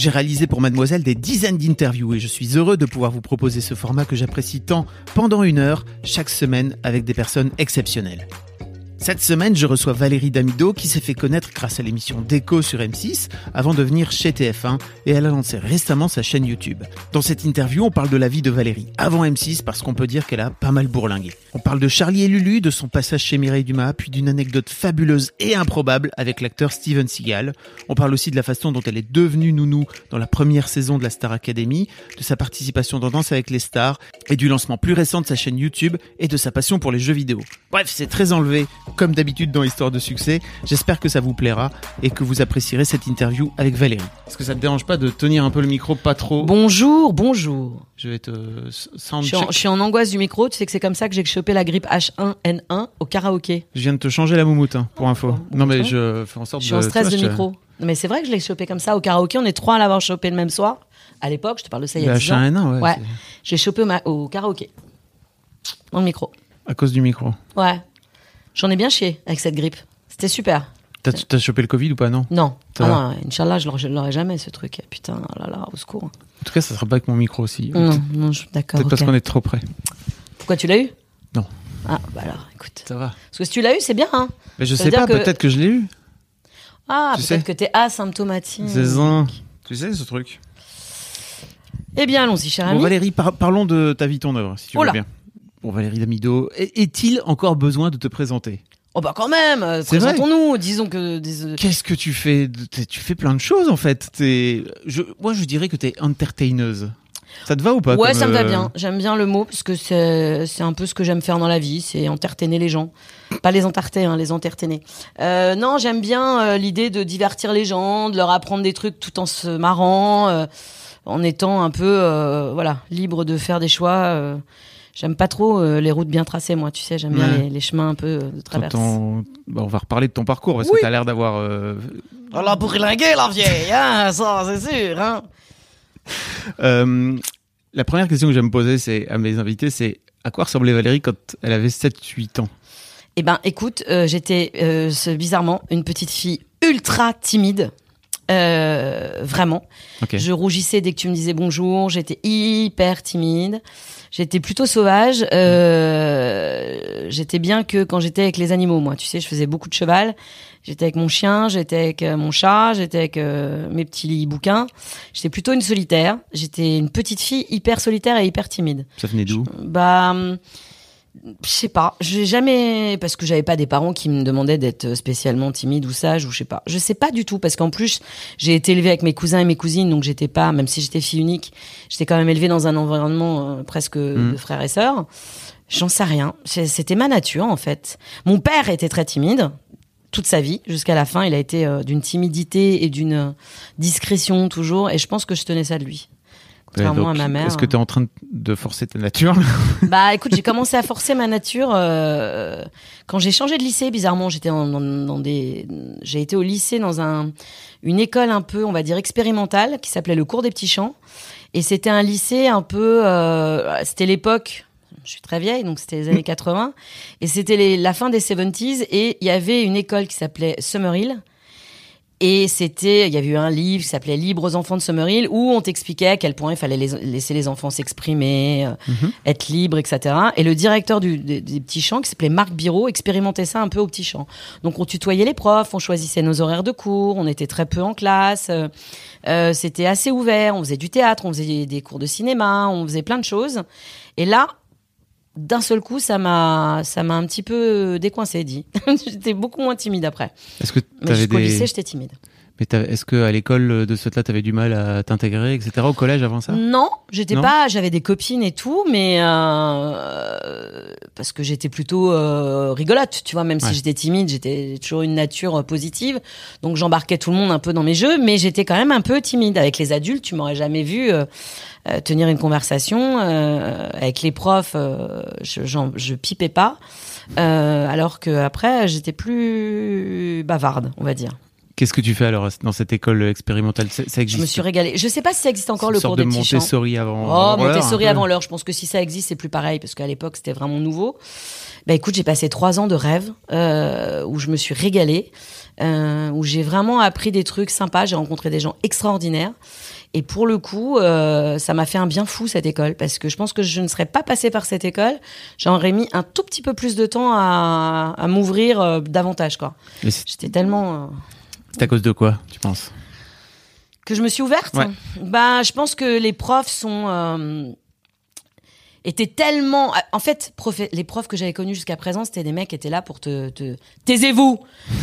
J'ai réalisé pour Mademoiselle des dizaines d'interviews et je suis heureux de pouvoir vous proposer ce format que j'apprécie tant pendant une heure chaque semaine avec des personnes exceptionnelles. Cette semaine, je reçois Valérie Damido qui s'est fait connaître grâce à l'émission Déco sur M6 avant de venir chez TF1 et elle a lancé récemment sa chaîne YouTube. Dans cette interview, on parle de la vie de Valérie avant M6 parce qu'on peut dire qu'elle a pas mal bourlingué. On parle de Charlie et Lulu, de son passage chez Mireille Dumas, puis d'une anecdote fabuleuse et improbable avec l'acteur Steven Seagal. On parle aussi de la façon dont elle est devenue nounou dans la première saison de la Star Academy, de sa participation dans Danse avec les stars et du lancement plus récent de sa chaîne YouTube et de sa passion pour les jeux vidéo. Bref, c'est très enlevé comme d'habitude dans Histoire de succès. J'espère que ça vous plaira et que vous apprécierez cette interview avec Valérie. Est-ce que ça te dérange pas de tenir un peu le micro pas trop? Bonjour, bonjour. Je vais te je suis, en, je suis, en, angoisse du micro. Tu sais que c'est comme ça que j'ai chopé la grippe H1N1 au karaoké. Je viens de te changer la moumoute, hein, pour info. non, mais je fais en sorte de. Je suis en stress de micro. Mais c'est vrai que je l'ai chopé comme ça au karaoké. On est trois à l'avoir chopé le même soir. À l'époque, je te parle de ça il y a 10 ans. H1N1, ouais. ouais. J'ai chopé au karaoké. Dans le micro. À cause du micro. Ouais. J'en ai bien chié avec cette grippe. C'était super. T'as chopé le Covid ou pas, non? Non. Ah non, Inch'Allah, je l'aurais jamais, ce truc. Putain, oh là là, au secours. En tout cas, ça sera pas avec mon micro aussi. Non, non, d'accord. Peut-être parce qu'on est trop près. Pourquoi tu l'as eu? Non. Ah, bah alors, écoute. Ça va. Parce que si tu l'as eu, c'est bien, hein Mais je sais pas, peut-être que je l'ai eu. Ah, peut-être que t'es asymptomatique. C'est ça. Tu sais, ce truc. Eh bien, allons-y, cher ami. Bon, Valérie, parlons de ta vie, ton œuvre, si tu oh veux bien. Bon, Valérie Damido, est-il encore besoin de te présenter? Oh bah quand même, euh, présentons-nous, disons que... Des... Qu'est-ce que tu fais Tu fais plein de choses en fait. Es... Je... Moi je dirais que tu es entertaineuse. Ça te va ou pas Ouais, ça me va euh, bien. J'aime bien le mot parce que c'est un peu ce que j'aime faire dans la vie, c'est entertainer les gens. Pas les entertainer, hein, les entertainer. Euh, non, j'aime bien euh, l'idée de divertir les gens, de leur apprendre des trucs tout en se marrant, euh, en étant un peu voilà libre de faire des choix J'aime pas trop euh, les routes bien tracées, moi, tu sais, j'aime bien les, les, chemins un peu euh, de traverse. Bah, on va reparler de ton parcours, parce oui. que tu as l'air d'avoir... Euh... On l'a bourlingué, la vieille, hein, ça, c'est sûr. Hein. euh, la première question que j'aime me poser c'est, à mes invités, c'est à quoi ressemblait Valérie quand elle avait 7-8 ans? Eh ben, écoute, euh, j'étais bizarrement une petite fille ultra timide. vraiment. Okay. Je rougissais dès que tu me disais bonjour, j'étais hyper timide. J'étais plutôt sauvage. Euh, j'étais bien que quand j'étais avec les animaux, moi. Tu sais, je faisais beaucoup de cheval. J'étais avec mon chien, j'étais avec euh, mon chat, j'étais avec euh, mes petits bouquins. J'étais plutôt une solitaire. J'étais une petite fille hyper solitaire et hyper timide. Ça venait d'où? Bah je sais pas, j'ai jamais parce que j'avais pas des parents qui me demandaient d'être spécialement timide ou sage ou je sais pas. Je sais pas du tout parce qu'en plus, j'ai été élevée avec mes cousins et mes cousines donc j'étais pas même si j'étais fille unique, j'étais quand même élevée dans un environnement euh, presque Mm. de frères et sœurs. J'en sais rien, c'était ma nature en fait. Mon père était très timide toute sa vie jusqu'à la fin, il a été euh, d'une timidité et d'une euh, discrétion toujours et je pense que je tenais ça de lui. Contrairement donc, à ma mère. Est-ce que tu es en train de forcer ta nature Bah écoute, j'ai commencé à forcer ma nature euh, quand j'ai changé de lycée. Bizarrement, j'étais dans, dans, dans, des, j'ai été au lycée dans un une école un peu, on va dire expérimentale, qui s'appelait le cours des petits champs. Et c'était un lycée un peu, euh, c'était l'époque. Je suis très vieille, donc c'était les années 80. Et c'était la fin des 70s. Et il y avait une école qui s'appelait Summerhill. Et c'était, il y avait eu un livre qui s'appelait Libres aux enfants de Summerhill où on t'expliquait à quel point il fallait les, laisser les enfants s'exprimer, euh, Mhm. être libres, etc. Et le directeur du, des, des, petits champs, qui s'appelait Marc Biro, expérimentait ça un peu au petit champ. Donc on tutoyait les profs, on choisissait nos horaires de cours, on était très peu en classe, euh, euh, c'était assez ouvert, on faisait du théâtre, on faisait des cours de cinéma, on faisait plein de choses. Et là, d'un seul coup, ça m'a, ça m'a un petit peu décoincé, dit. j'étais beaucoup moins timide après. Est-ce que Mais t'avais jusqu'au des... lycée, j'étais timide. Mais est-ce que à l'école de ce là t'avais du mal à t'intégrer, etc. Au collège avant ça? Non, j'étais pas. J'avais des copines et tout, mais euh, parce que j'étais plutôt euh, rigolote, tu vois. Même Ouais. si j'étais timide, j'étais toujours une nature euh, positive. Donc j'embarquais tout le monde un peu dans mes jeux, mais j'étais quand même un peu timide avec les adultes. Tu m'aurais jamais vu euh, euh, tenir une conversation euh, avec les profs. euh, je, je pipais pas. Euh, alors que après, j'étais plus bavarde, on va dire. Qu'est-ce que tu fais alors dans cette école expérimentale? Ça, ça existe Je me suis régalée. Je sais pas si ça existe encore Une le sorte cours de des. Montessori avant. Oh, avant l'heure, Montessori avant l'heure. Je pense que si ça existe, c'est plus pareil parce qu'à l'époque, c'était vraiment nouveau. Bah écoute, j'ai passé trois ans de rêve euh, où je me suis régalée, euh, où j'ai vraiment appris des trucs sympas. J'ai rencontré des gens extraordinaires. Et pour le coup, euh, ça m'a fait un bien fou cette école parce que je pense que je ne serais pas passée par cette école. J'aurais mis un tout petit peu plus de temps à, à m'ouvrir euh, davantage, quoi. J'étais tellement euh, c'est à cause de quoi, tu penses? Que je me suis ouverte? Ouais. Bah, je pense que les profs sont euh, étaient tellement. En fait, les profs que j'avais connus jusqu'à présent, c'était des mecs qui étaient là pour te. te... Taisez-vous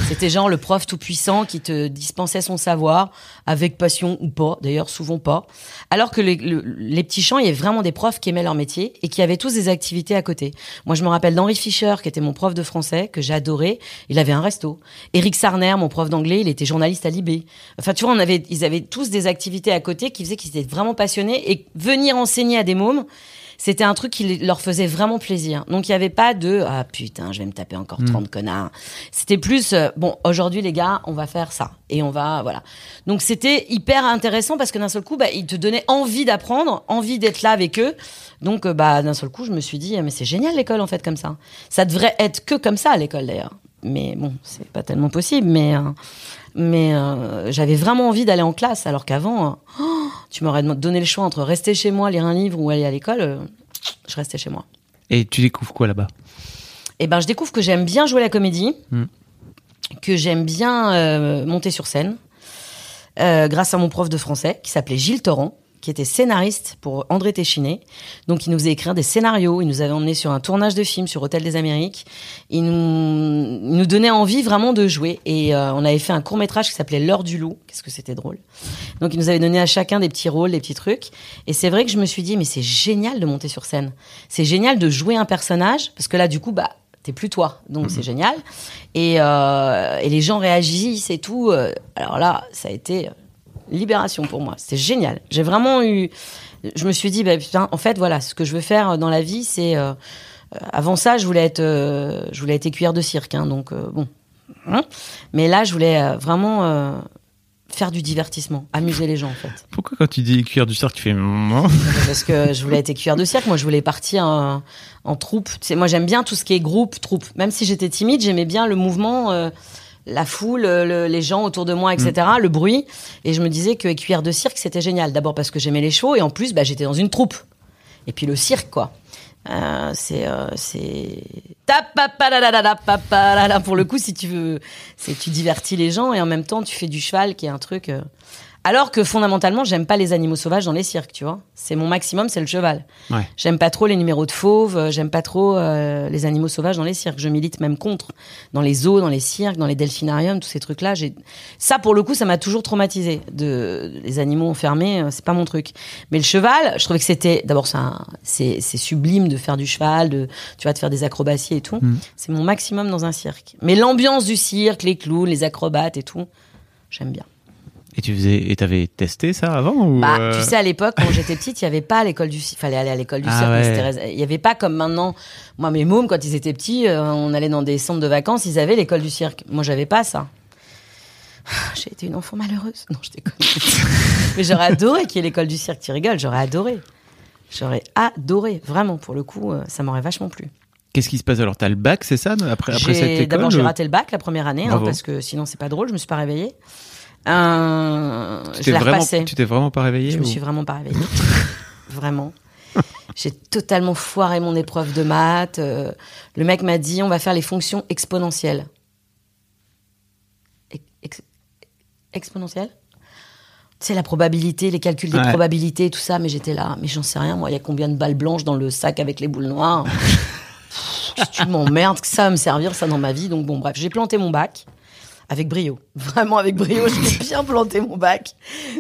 C'était genre le prof tout puissant qui te dispensait son savoir avec passion ou pas, d'ailleurs souvent pas. Alors que les, le- les petits champs, il y avait vraiment des profs qui aimaient leur métier et qui avaient tous des activités à côté. Moi, je me rappelle d'Henri Fischer, qui était mon prof de français, que j'adorais. Il avait un resto. Éric Sarner, mon prof d'anglais, il était journaliste à Libé. Enfin, tu vois, on avait, ils avaient tous des activités à côté qui faisaient qu'ils étaient vraiment passionnés et venir enseigner à des mômes, c'était un truc qui leur faisait vraiment plaisir. Donc il y avait pas de ah putain, je vais me taper encore 30 connards. C'était plus euh, bon, aujourd'hui les gars, on va faire ça et on va voilà. Donc c'était hyper intéressant parce que d'un seul coup, bah ils te donnaient envie d'apprendre, envie d'être là avec eux. Donc euh, bah d'un seul coup, je me suis dit mais c'est génial l'école en fait comme ça. Ça devrait être que comme ça à l'école d'ailleurs. Mais bon, c'est pas tellement possible mais euh, mais euh, j'avais vraiment envie d'aller en classe alors qu'avant oh, tu m'aurais donné le choix entre rester chez moi, lire un livre ou aller à l'école, euh, je restais chez moi. Et tu découvres quoi là-bas? Et ben je découvre que j'aime bien jouer la comédie, Mm. que j'aime bien euh, monter sur scène, euh, grâce à mon prof de français qui s'appelait Gilles Torrent, qui était scénariste pour André Téchiné. Donc il nous faisait écrire des scénarios, il nous avait emmenés sur un tournage de film sur Hôtel des Amériques. Il nous, il nous donnait envie vraiment de jouer. Et euh, on avait fait un court métrage qui s'appelait L'heure du loup. Qu'est-ce que c'était drôle. Donc il nous avait donné à chacun des petits rôles, des petits trucs. Et c'est vrai que je me suis dit, mais c'est génial de monter sur scène. C'est génial de jouer un personnage, parce que là, du coup, bah, t'es plus toi. Donc c'est génial. Et, euh, et les gens réagissent et tout. Euh, Alors là, ça a été libération pour moi. C'était génial. J'ai vraiment eu. Je me suis dit, bah, putain, en fait, voilà, ce que je veux faire dans la vie, c'est. euh, euh, avant ça, je voulais être, euh, je voulais être écuyère de cirque, hein, donc euh, bon. Hein. Mais là, je voulais vraiment faire du divertissement, amuser les gens, en fait. Pourquoi quand tu dis cuir du cirque, tu fais non? Parce que je voulais être écuyère de cirque. Moi, je voulais partir en, en troupe. Tu sais, moi, j'aime bien tout ce qui est groupe, troupe. Même si j'étais timide, j'aimais bien le mouvement, euh, la foule, le- les gens autour de moi, etc., le bruit. Et je me disais que écuyère de cirque, c'était génial. D'abord parce que j'aimais les chevaux et en plus, bah, j'étais dans une troupe. Et puis le cirque, quoi. Euh, c'est euh, c'est pour le coup si tu veux c'est tu divertis les gens et en même temps tu fais du cheval qui est un truc euh, alors que fondamentalement j'aime pas les animaux sauvages dans les cirques tu vois. C'est mon maximum c'est le cheval. Ouais. j'aime pas trop les numéros de fauves euh, j'aime pas trop euh, les animaux sauvages dans les cirques. Je milite même contre. Dans les zoos dans les cirques dans les delphinariums tous ces trucs là j'ai ça pour le coup ça m'a toujours traumatisé. De les animaux enfermés euh, c'est pas mon truc. Mais le cheval je trouvais que c'était d'abord c'est un- c'est c'est sublime de faire du cheval de tu vois de faire des acrobaties et tout. C'est mon maximum dans un cirque. Mais l'ambiance du cirque les clowns les acrobates et tout j'aime bien Et tu faisais, et t'avais testé ça avant ou bah, euh, tu sais, à l'époque, quand j'étais petite, il n'y avait pas l'école du cirque. fallait aller à l'école du Ah cirque. ouais. Il n'y avait pas comme maintenant. Moi, mes mômes, quand ils étaient petits, euh, on allait dans des centres de vacances, ils avaient l'école du cirque. Moi, j'avais pas ça. J'ai été une enfant malheureuse. Non, je déconne. Mais j'aurais adoré qu'il y ait l'école du cirque. Tu rigoles, j'aurais adoré. J'aurais adoré. Vraiment, pour le coup, euh, ça m'aurait vachement plu. Qu'est-ce qui se passe alors? T'as le bac, c'est ça après, cette école D'abord, j'ai raté le bac la première année, hein, parce que sinon, c'est pas drôle. Je me suis pas réveillée. Euh, tu je t'es l'ai vraiment, tu t'es vraiment pas réveillé Je me ou- suis vraiment pas réveillée. vraiment. J'ai totalement foiré mon épreuve de maths. euh, le mec m'a dit on va faire les fonctions exponentielles. Ex- ex- exponentielles? C'est la probabilité, les calculs des Ouais. probabilités, tout ça. Mais j'étais là, mais j'en sais rien. Moi, il y a combien de balles blanches dans le sac avec les boules noires? Tu m'emmerdes que ça va me servir ça dans ma vie. Donc bon, bref, j'ai planté mon bac avec brio. Vraiment avec brio, j'ai bien planté mon bac.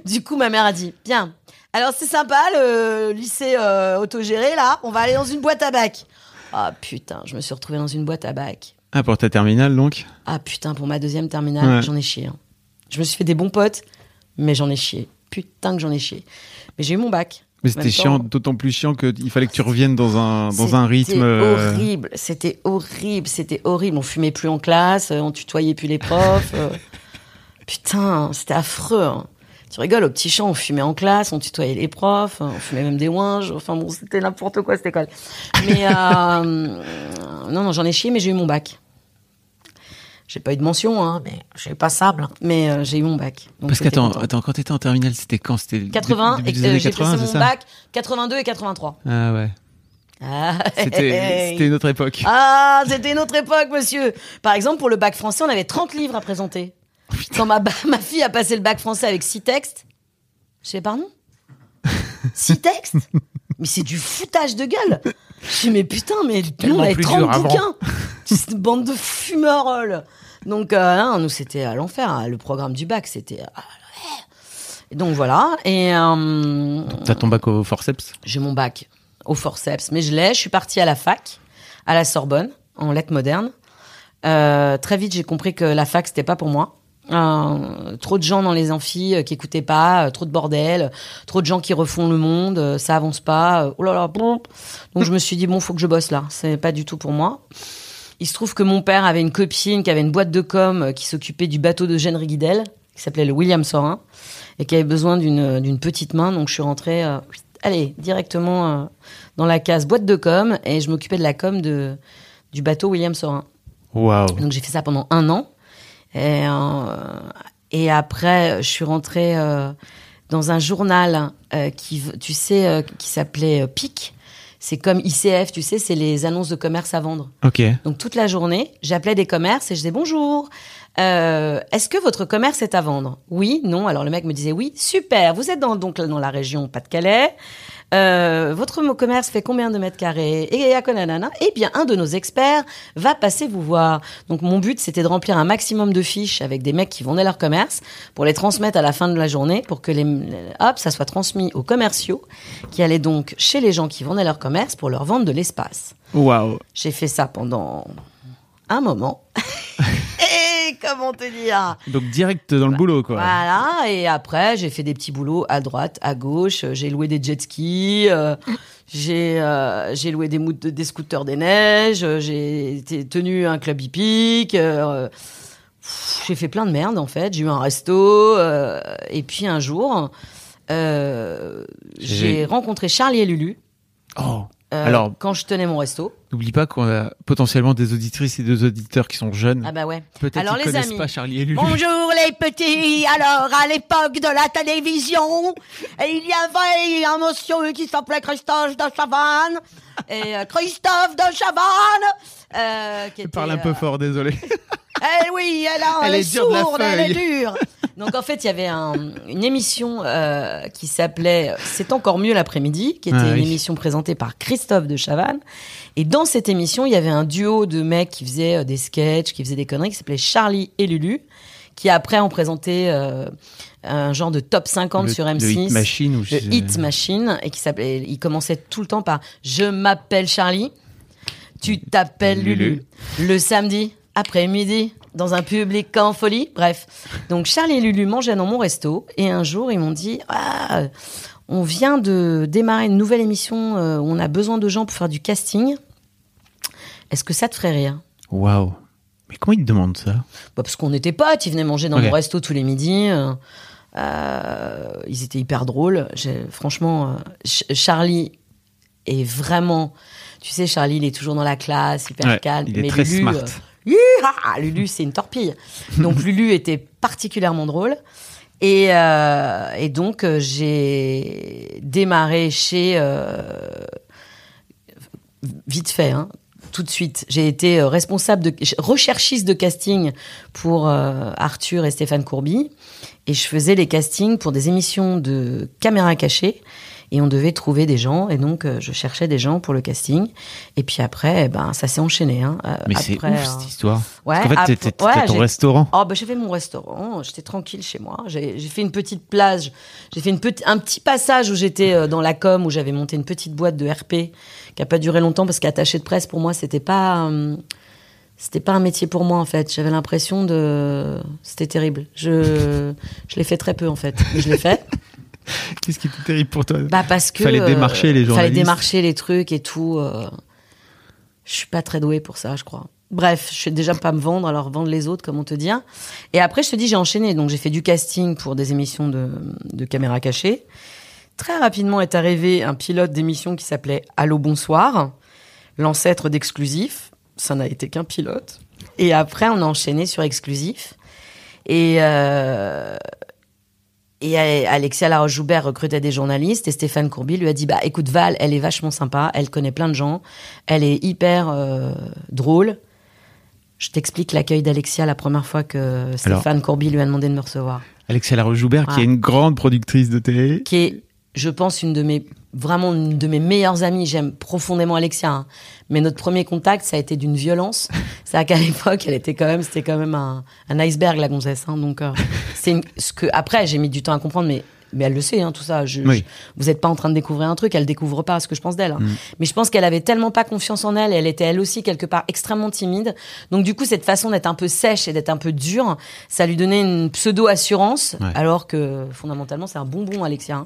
Du coup, ma mère a dit, bien, alors c'est sympa le lycée euh, autogéré là, on va aller dans une boîte à bac. Ah putain, je me suis retrouvée dans une boîte à bac. Ah, pour ta terminale, donc? Ah putain, pour ma deuxième terminale, Ouais. j'en ai chié. hein. Je me suis fait des bons potes, mais j'en ai chié. Putain que j'en ai chié. Mais j'ai eu mon bac. Mais c'était chiant, d'autant plus chiant qu'il fallait que tu reviennes dans un, dans un rythme. C'était euh, horrible, c'était horrible, c'était horrible. On fumait plus en classe, euh, on tutoyait plus les profs. euh. Putain, c'était affreux. hein. Tu rigoles, au petit champ, on fumait en classe, on tutoyait les profs, on fumait même des ouinges. Enfin bon, c'était n'importe quoi cette école. Mais euh, non, non, j'en ai chié, mais j'ai eu mon bac. J'ai pas eu de mention, hein, mais j'ai eu passable. Mais euh, j'ai eu mon bac. Donc Parce qu'attends, attends, quand t'étais en terminale, c'était quand? C'était dé- 80, début et des euh, j'ai 80, passé mon bac 82 et 83. Ah ouais. Ah, C'était une autre époque. Ah, c'était une autre époque, monsieur. Par exemple, pour le bac français, on avait 30 livres à présenter. Quand ma, ma fille a passé le bac français avec 6 textes, je fais pardon? 6 textes? Mais c'est du foutage de gueule. Je dis, mais putain, mais nous, on avait plus 30 dur avant. bouquins. C'est une bande de fumerolles. Donc, euh, non, nous, c'était à l'enfer. hein. Le programme du bac, c'était... donc, voilà. Et... euh, T'as ton bac au forceps? J'ai mon bac au forceps, mais je l'ai. Je suis partie à la fac, à la Sorbonne, en lettres modernes. Euh, très vite, j'ai compris que la fac, c'était pas pour moi. Euh, trop de gens dans les amphis euh, qui écoutaient pas, euh, trop de bordel, trop de gens qui refont le monde, euh, ça avance pas. oh là là, bon. Donc je me suis dit bon, faut que je bosse là. C'est pas du tout pour moi. Il se trouve que mon père avait une copine qui avait une boîte de com qui s'occupait du bateau de Jeanne Riguidel, qui s'appelait le William Sorin, et qui avait besoin d'une d'une petite main. Donc je suis rentrée, allez, directement dans la case boîte de com, et je m'occupais de la com de, du bateau William Sorin. Waouh. Donc j'ai fait ça pendant un an. Et, euh, et après, je suis rentrée euh, dans un journal euh, qui, tu sais, qui s'appelait PIC. C'est comme ICF, tu sais, c'est les annonces de commerce à vendre. Ok. Donc toute la journée, j'appelais des commerces et je disais bonjour. euh, Est-ce que votre commerce est à vendre? Oui, non. Alors le mec me disait oui, super. Vous êtes dans, donc dans la région Pas-de-Calais. Euh, votre commerce fait combien de mètres carrés Et à quoi nanana Eh bien, un de nos experts va passer vous voir. Donc mon but, c'était de remplir un maximum de fiches avec des mecs qui vendaient leur commerce pour les transmettre à la fin de la journée pour que les, hop, ça soit transmis aux commerciaux qui allaient donc chez les gens qui vendaient leur commerce pour leur vendre de l'espace. Waouh. J'ai fait ça pendant un moment. et comment te dire Donc direct dans le boulot, quoi. Voilà, et après, j'ai fait des petits boulots à droite, à gauche. J'ai loué des jet skis, euh, j'ai euh, j'ai loué des, scooters des neiges, euh, j'ai été- tenu un club hippique. euh, j'ai fait plein de merde, en fait. J'ai eu un resto. euh, et puis un jour, euh, J'ai- j'ai rencontré Charlie et Lulu. Oh. euh, Alors- quand je tenais mon resto. N'oublie pas qu'on a potentiellement des auditrices et des auditeurs qui sont jeunes. Ah bah ouais. Peut-être alors, qu'ils les connaissent amis. pas Charlie et Lulu. Bonjour les petits. Alors à l'époque de la télévision, il y avait un monsieur qui s'appelait Christophe de Chavannes et euh, Christophe de Chavannes. Euh, qui était, parle un peu euh, fort, désolé. Eh oui, elle, a- Elle elle est dure sourde, elle est dure. Donc en fait, il y avait un- une émission euh, qui s'appelait C'est encore mieux l'après-midi, qui était Ah une oui. émission présentée par Christophe de Chavannes. Et dans cette émission, il y avait un duo de mecs qui faisaient euh, des sketchs, qui faisaient des conneries, qui s'appelait Charlie et Lulu, qui après ont présenté euh, un genre de top 50 Le- sur le M6. Hit Machine ou Le Hit Machine, et qui s'appelait, il commençait tout le temps par Je m'appelle Charlie, tu t'appelles Lulu. Le samedi, après-midi, dans un public en folie. Bref. Donc Charlie et Lulu mangeaient dans mon resto, et un jour, ils m'ont dit Ah, on vient de démarrer une nouvelle émission, euh, où on a besoin de gens pour faire du casting. Est-ce que ça te ferait rire? Waouh. Mais comment ils te demandent ça? Bah, parce qu'on était potes, ils venaient manger dans Ok. mon resto tous les midis. euh, euh, ils étaient hyper drôles. Franchement, euh, Ch- Charlie est vraiment. Tu sais, Charlie, il est toujours dans la classe, hyper Ouais, calme. il est mais très Lulu, smart. euh, Hi-ha Lulu, c'est une torpille. Donc Lulu était particulièrement drôle. Et, euh, et donc, euh, j'ai démarré chez. euh, vite fait, hein, tout de suite. J'ai été euh, responsable de recherchiste de casting pour euh, Arthur et Stéphane Courby, et je faisais les castings pour des émissions de caméra cachée Et on devait trouver des gens. Et donc, euh, je cherchais des gens pour le casting. Et puis après, eh ben, ça s'est enchaîné. Hein. Euh, Mais c'est ouf euh, cette histoire. ouais, Parce qu'en fait, t'étais ouais, ton restaurant. Oh, j'ai fait mon restaurant, j'étais tranquille chez moi. J'ai fait une petite plage, j'ai fait une petit, un petit passage où j'étais euh, dans la com, où j'avais monté une petite boîte de RP qui a pas duré longtemps parce qu'attaché de presse, pour moi, c'était pas. c'était pas un métier pour moi en fait. J'avais l'impression de. C'était terrible. Je, je l'ai fait très peu en fait. Mais je l'ai fait. Qu'est-ce qui était terrible pour toi? Bah parce que. Fallait démarcher les Fallait journalistes. démarcher les trucs et tout. euh, Je suis pas très douée pour ça, je crois. Bref, je sais déjà pas me vendre, alors vendre les autres, comment te dire. Et après, je te dis, j'ai enchaîné. Donc, j'ai fait du casting pour des émissions de, de caméra cachée. Très rapidement est arrivé un pilote d'émission qui s'appelait Allô Bonsoir, l'ancêtre d'Exclusif. Ça n'a été qu'un pilote. Et après, on a enchaîné sur Exclusif. Et, euh, et Alexia Laroche-Joubert recrutait des journalistes et Stéphane Courby lui a dit bah écoute Val, elle est vachement sympa, elle connaît plein de gens, elle est hyper euh, drôle. Je t'explique l'accueil d'Alexia la première fois que Stéphane Courby lui a demandé de me recevoir, Alexia Laroche-Joubert, qui est une grande productrice de télé. qui est je pense une de mes vraiment une de mes meilleures amies. J'aime profondément Alexia, hein. mais notre premier contact ça a été d'une violence. C'est-à-dire qu'à l'époque elle était quand même c'était quand même un, un iceberg la gonzesse. hein. donc euh, c'est ce que après j'ai mis du temps à comprendre, mais mais elle le sait, hein, tout ça. Je, Oui. je- vous n'êtes pas en train de découvrir un truc, elle découvre pas ce que je pense d'elle. hein. Mais je pense qu'elle avait tellement pas confiance en elle, elle était elle aussi quelque part extrêmement timide. Donc du coup, cette façon d'être un peu sèche et d'être un peu dure, ça lui donnait une pseudo-assurance, Ouais. alors que fondamentalement, c'est un bonbon, Alexia. hein.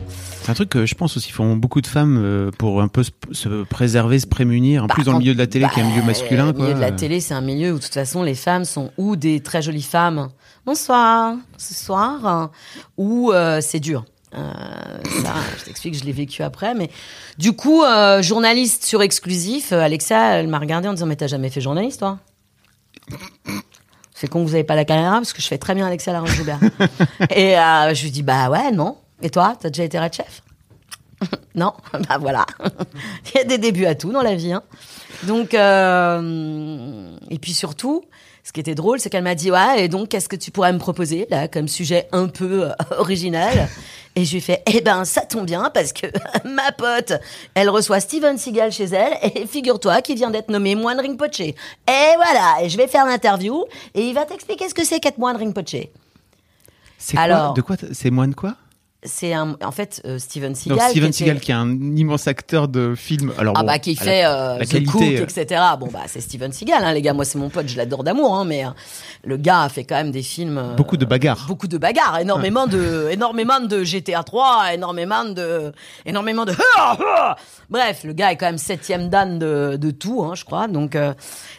C'est un truc que je pense aussi font beaucoup de femmes euh, pour un peu se, se préserver, se prémunir, en Bah, plus dans le milieu de la télé qui est un milieu bah, masculin. Le Quoi. milieu de la télé, c'est un milieu où de toute façon les femmes sont ou des très jolies femmes, bonsoir, ce soir, hein, ou euh, c'est dur. Euh, ça, je t'explique, je l'ai vécu après, mais du coup, euh, journaliste sur exclusif, euh, Alexa, elle m'a regardé en disant mais t'as jamais fait journaliste toi? C'est con que vous avez pas la caméra parce que je fais très bien Alexa Laurent Joubert. Et euh, je lui dis bah ouais non. Et toi, t'as déjà été red chef? Non, bah voilà. Il y a des débuts à tout dans la vie. Hein. Donc, euh, et puis surtout, ce qui était drôle, c'est qu'elle m'a dit ouais, et donc qu'est-ce que tu pourrais me proposer là comme sujet un peu euh, original? Et je lui ai fait eh ben ça tombe bien parce que ma pote, elle reçoit Steven Seagal chez elle et figure-toi qu'il vient d'être nommé moine Rinpoche. Et voilà, et je vais faire l'interview et il va t'expliquer ce que c'est qu'être moine Rinpoche. C'est quoi? Alors- De quoi C'est moins de quoi? C'est un, en fait euh, Steven Seagal. Donc Steven qui était- Seagal qui est un immense acteur de film. Alors Ah bon, bah qui à la- fait euh, la The qualité, Cook, euh, etc. Bon bah c'est Steven Seagal, hein, les gars. Moi c'est mon pote, je l'adore d'amour, hein, mais euh, le gars a fait quand même des films. euh, Beaucoup de bagarres. Beaucoup de bagarres, énormément de, énormément de GTA 3, énormément de, énormément de. Bref, le gars est quand même septième dan de, de tout, hein, je crois. Donc, euh,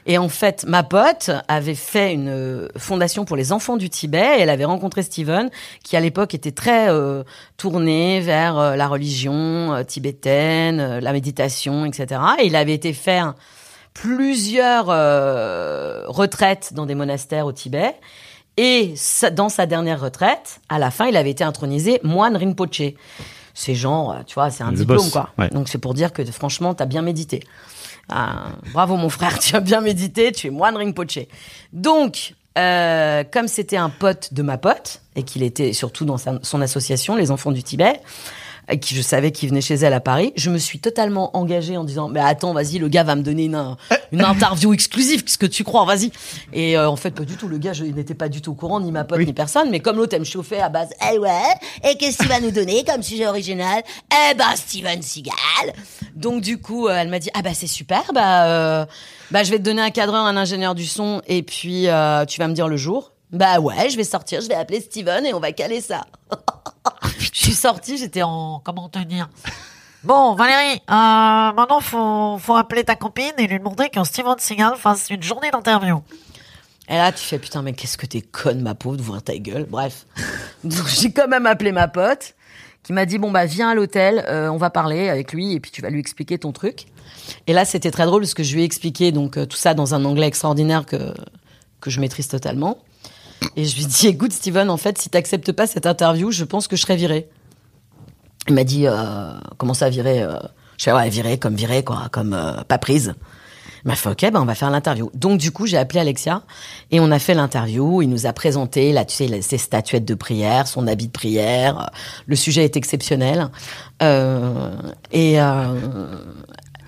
et en fait, ma pote avait fait une fondation pour les enfants du Tibet. Et elle avait rencontré Steven, qui à l'époque était très euh, tourné vers euh, la religion euh, tibétaine, euh, la méditation, etc. Et il avait été faire plusieurs euh, retraites dans des monastères au Tibet. Et dans sa dernière retraite, à la fin, il avait été intronisé moine Rinpoche. C'est genre, tu vois, c'est un Le diplôme, boss, quoi. ouais. Donc c'est pour dire que franchement, t'as bien médité. Ah, bravo mon frère, tu as bien médité, tu es moine Rinpoche. Donc, euh, comme c'était un pote de ma pote, et qu'il était surtout dans son association, les enfants du Tibet, et qui je savais qu'il venait chez elle à Paris, je me suis totalement engagée en disant mais attends vas-y le gars va me donner une, une interview exclusive qu'est-ce que tu crois vas-y. Et euh, en fait pas du tout le gars je il n'était pas du tout au courant ni ma pote Oui. ni personne mais comme l'autre elle me chauffait à base eh ouais et qu'est-ce qu'il va nous donner comme sujet original? Eh ben Steven Seagal. Donc du coup euh, elle m'a dit ah bah c'est super bah euh, bah je vais te donner un cadreur un ingénieur du son et puis euh, tu vas me dire le jour bah ouais je vais sortir je vais appeler Steven et on va caler ça je suis sortie j'étais en comment te dire Bon, Valérie, euh, maintenant, faut, faut appeler ta copine et lui demander que Steven Seagal fasse une journée d'interview. Et là, tu fais putain, mais qu'est-ce que t'es conne, ma pauvre, d'ouvrir ta gueule. Bref. Donc, j'ai quand même appelé ma pote, qui m'a dit bon bah viens à l'hôtel, euh, on va parler avec lui et puis tu vas lui expliquer ton truc. Et là c'était très drôle parce que je lui ai expliqué donc euh, tout ça dans un anglais extraordinaire que que je maîtrise totalement. Et je lui dit écoute Steven, en fait si t'acceptes pas cette interview, je pense que je serai viré. Il m'a dit euh, comment ça virer euh? Je fais ouais virer comme virer quoi, comme euh, pas prise. Il m'a fait ok ben on va faire l'interview. Donc du coup j'ai appelé Alexia et on a fait l'interview. Il nous a présenté là tu sais ses statuettes de prière, son habit de prière. Le sujet est exceptionnel Euh, et euh,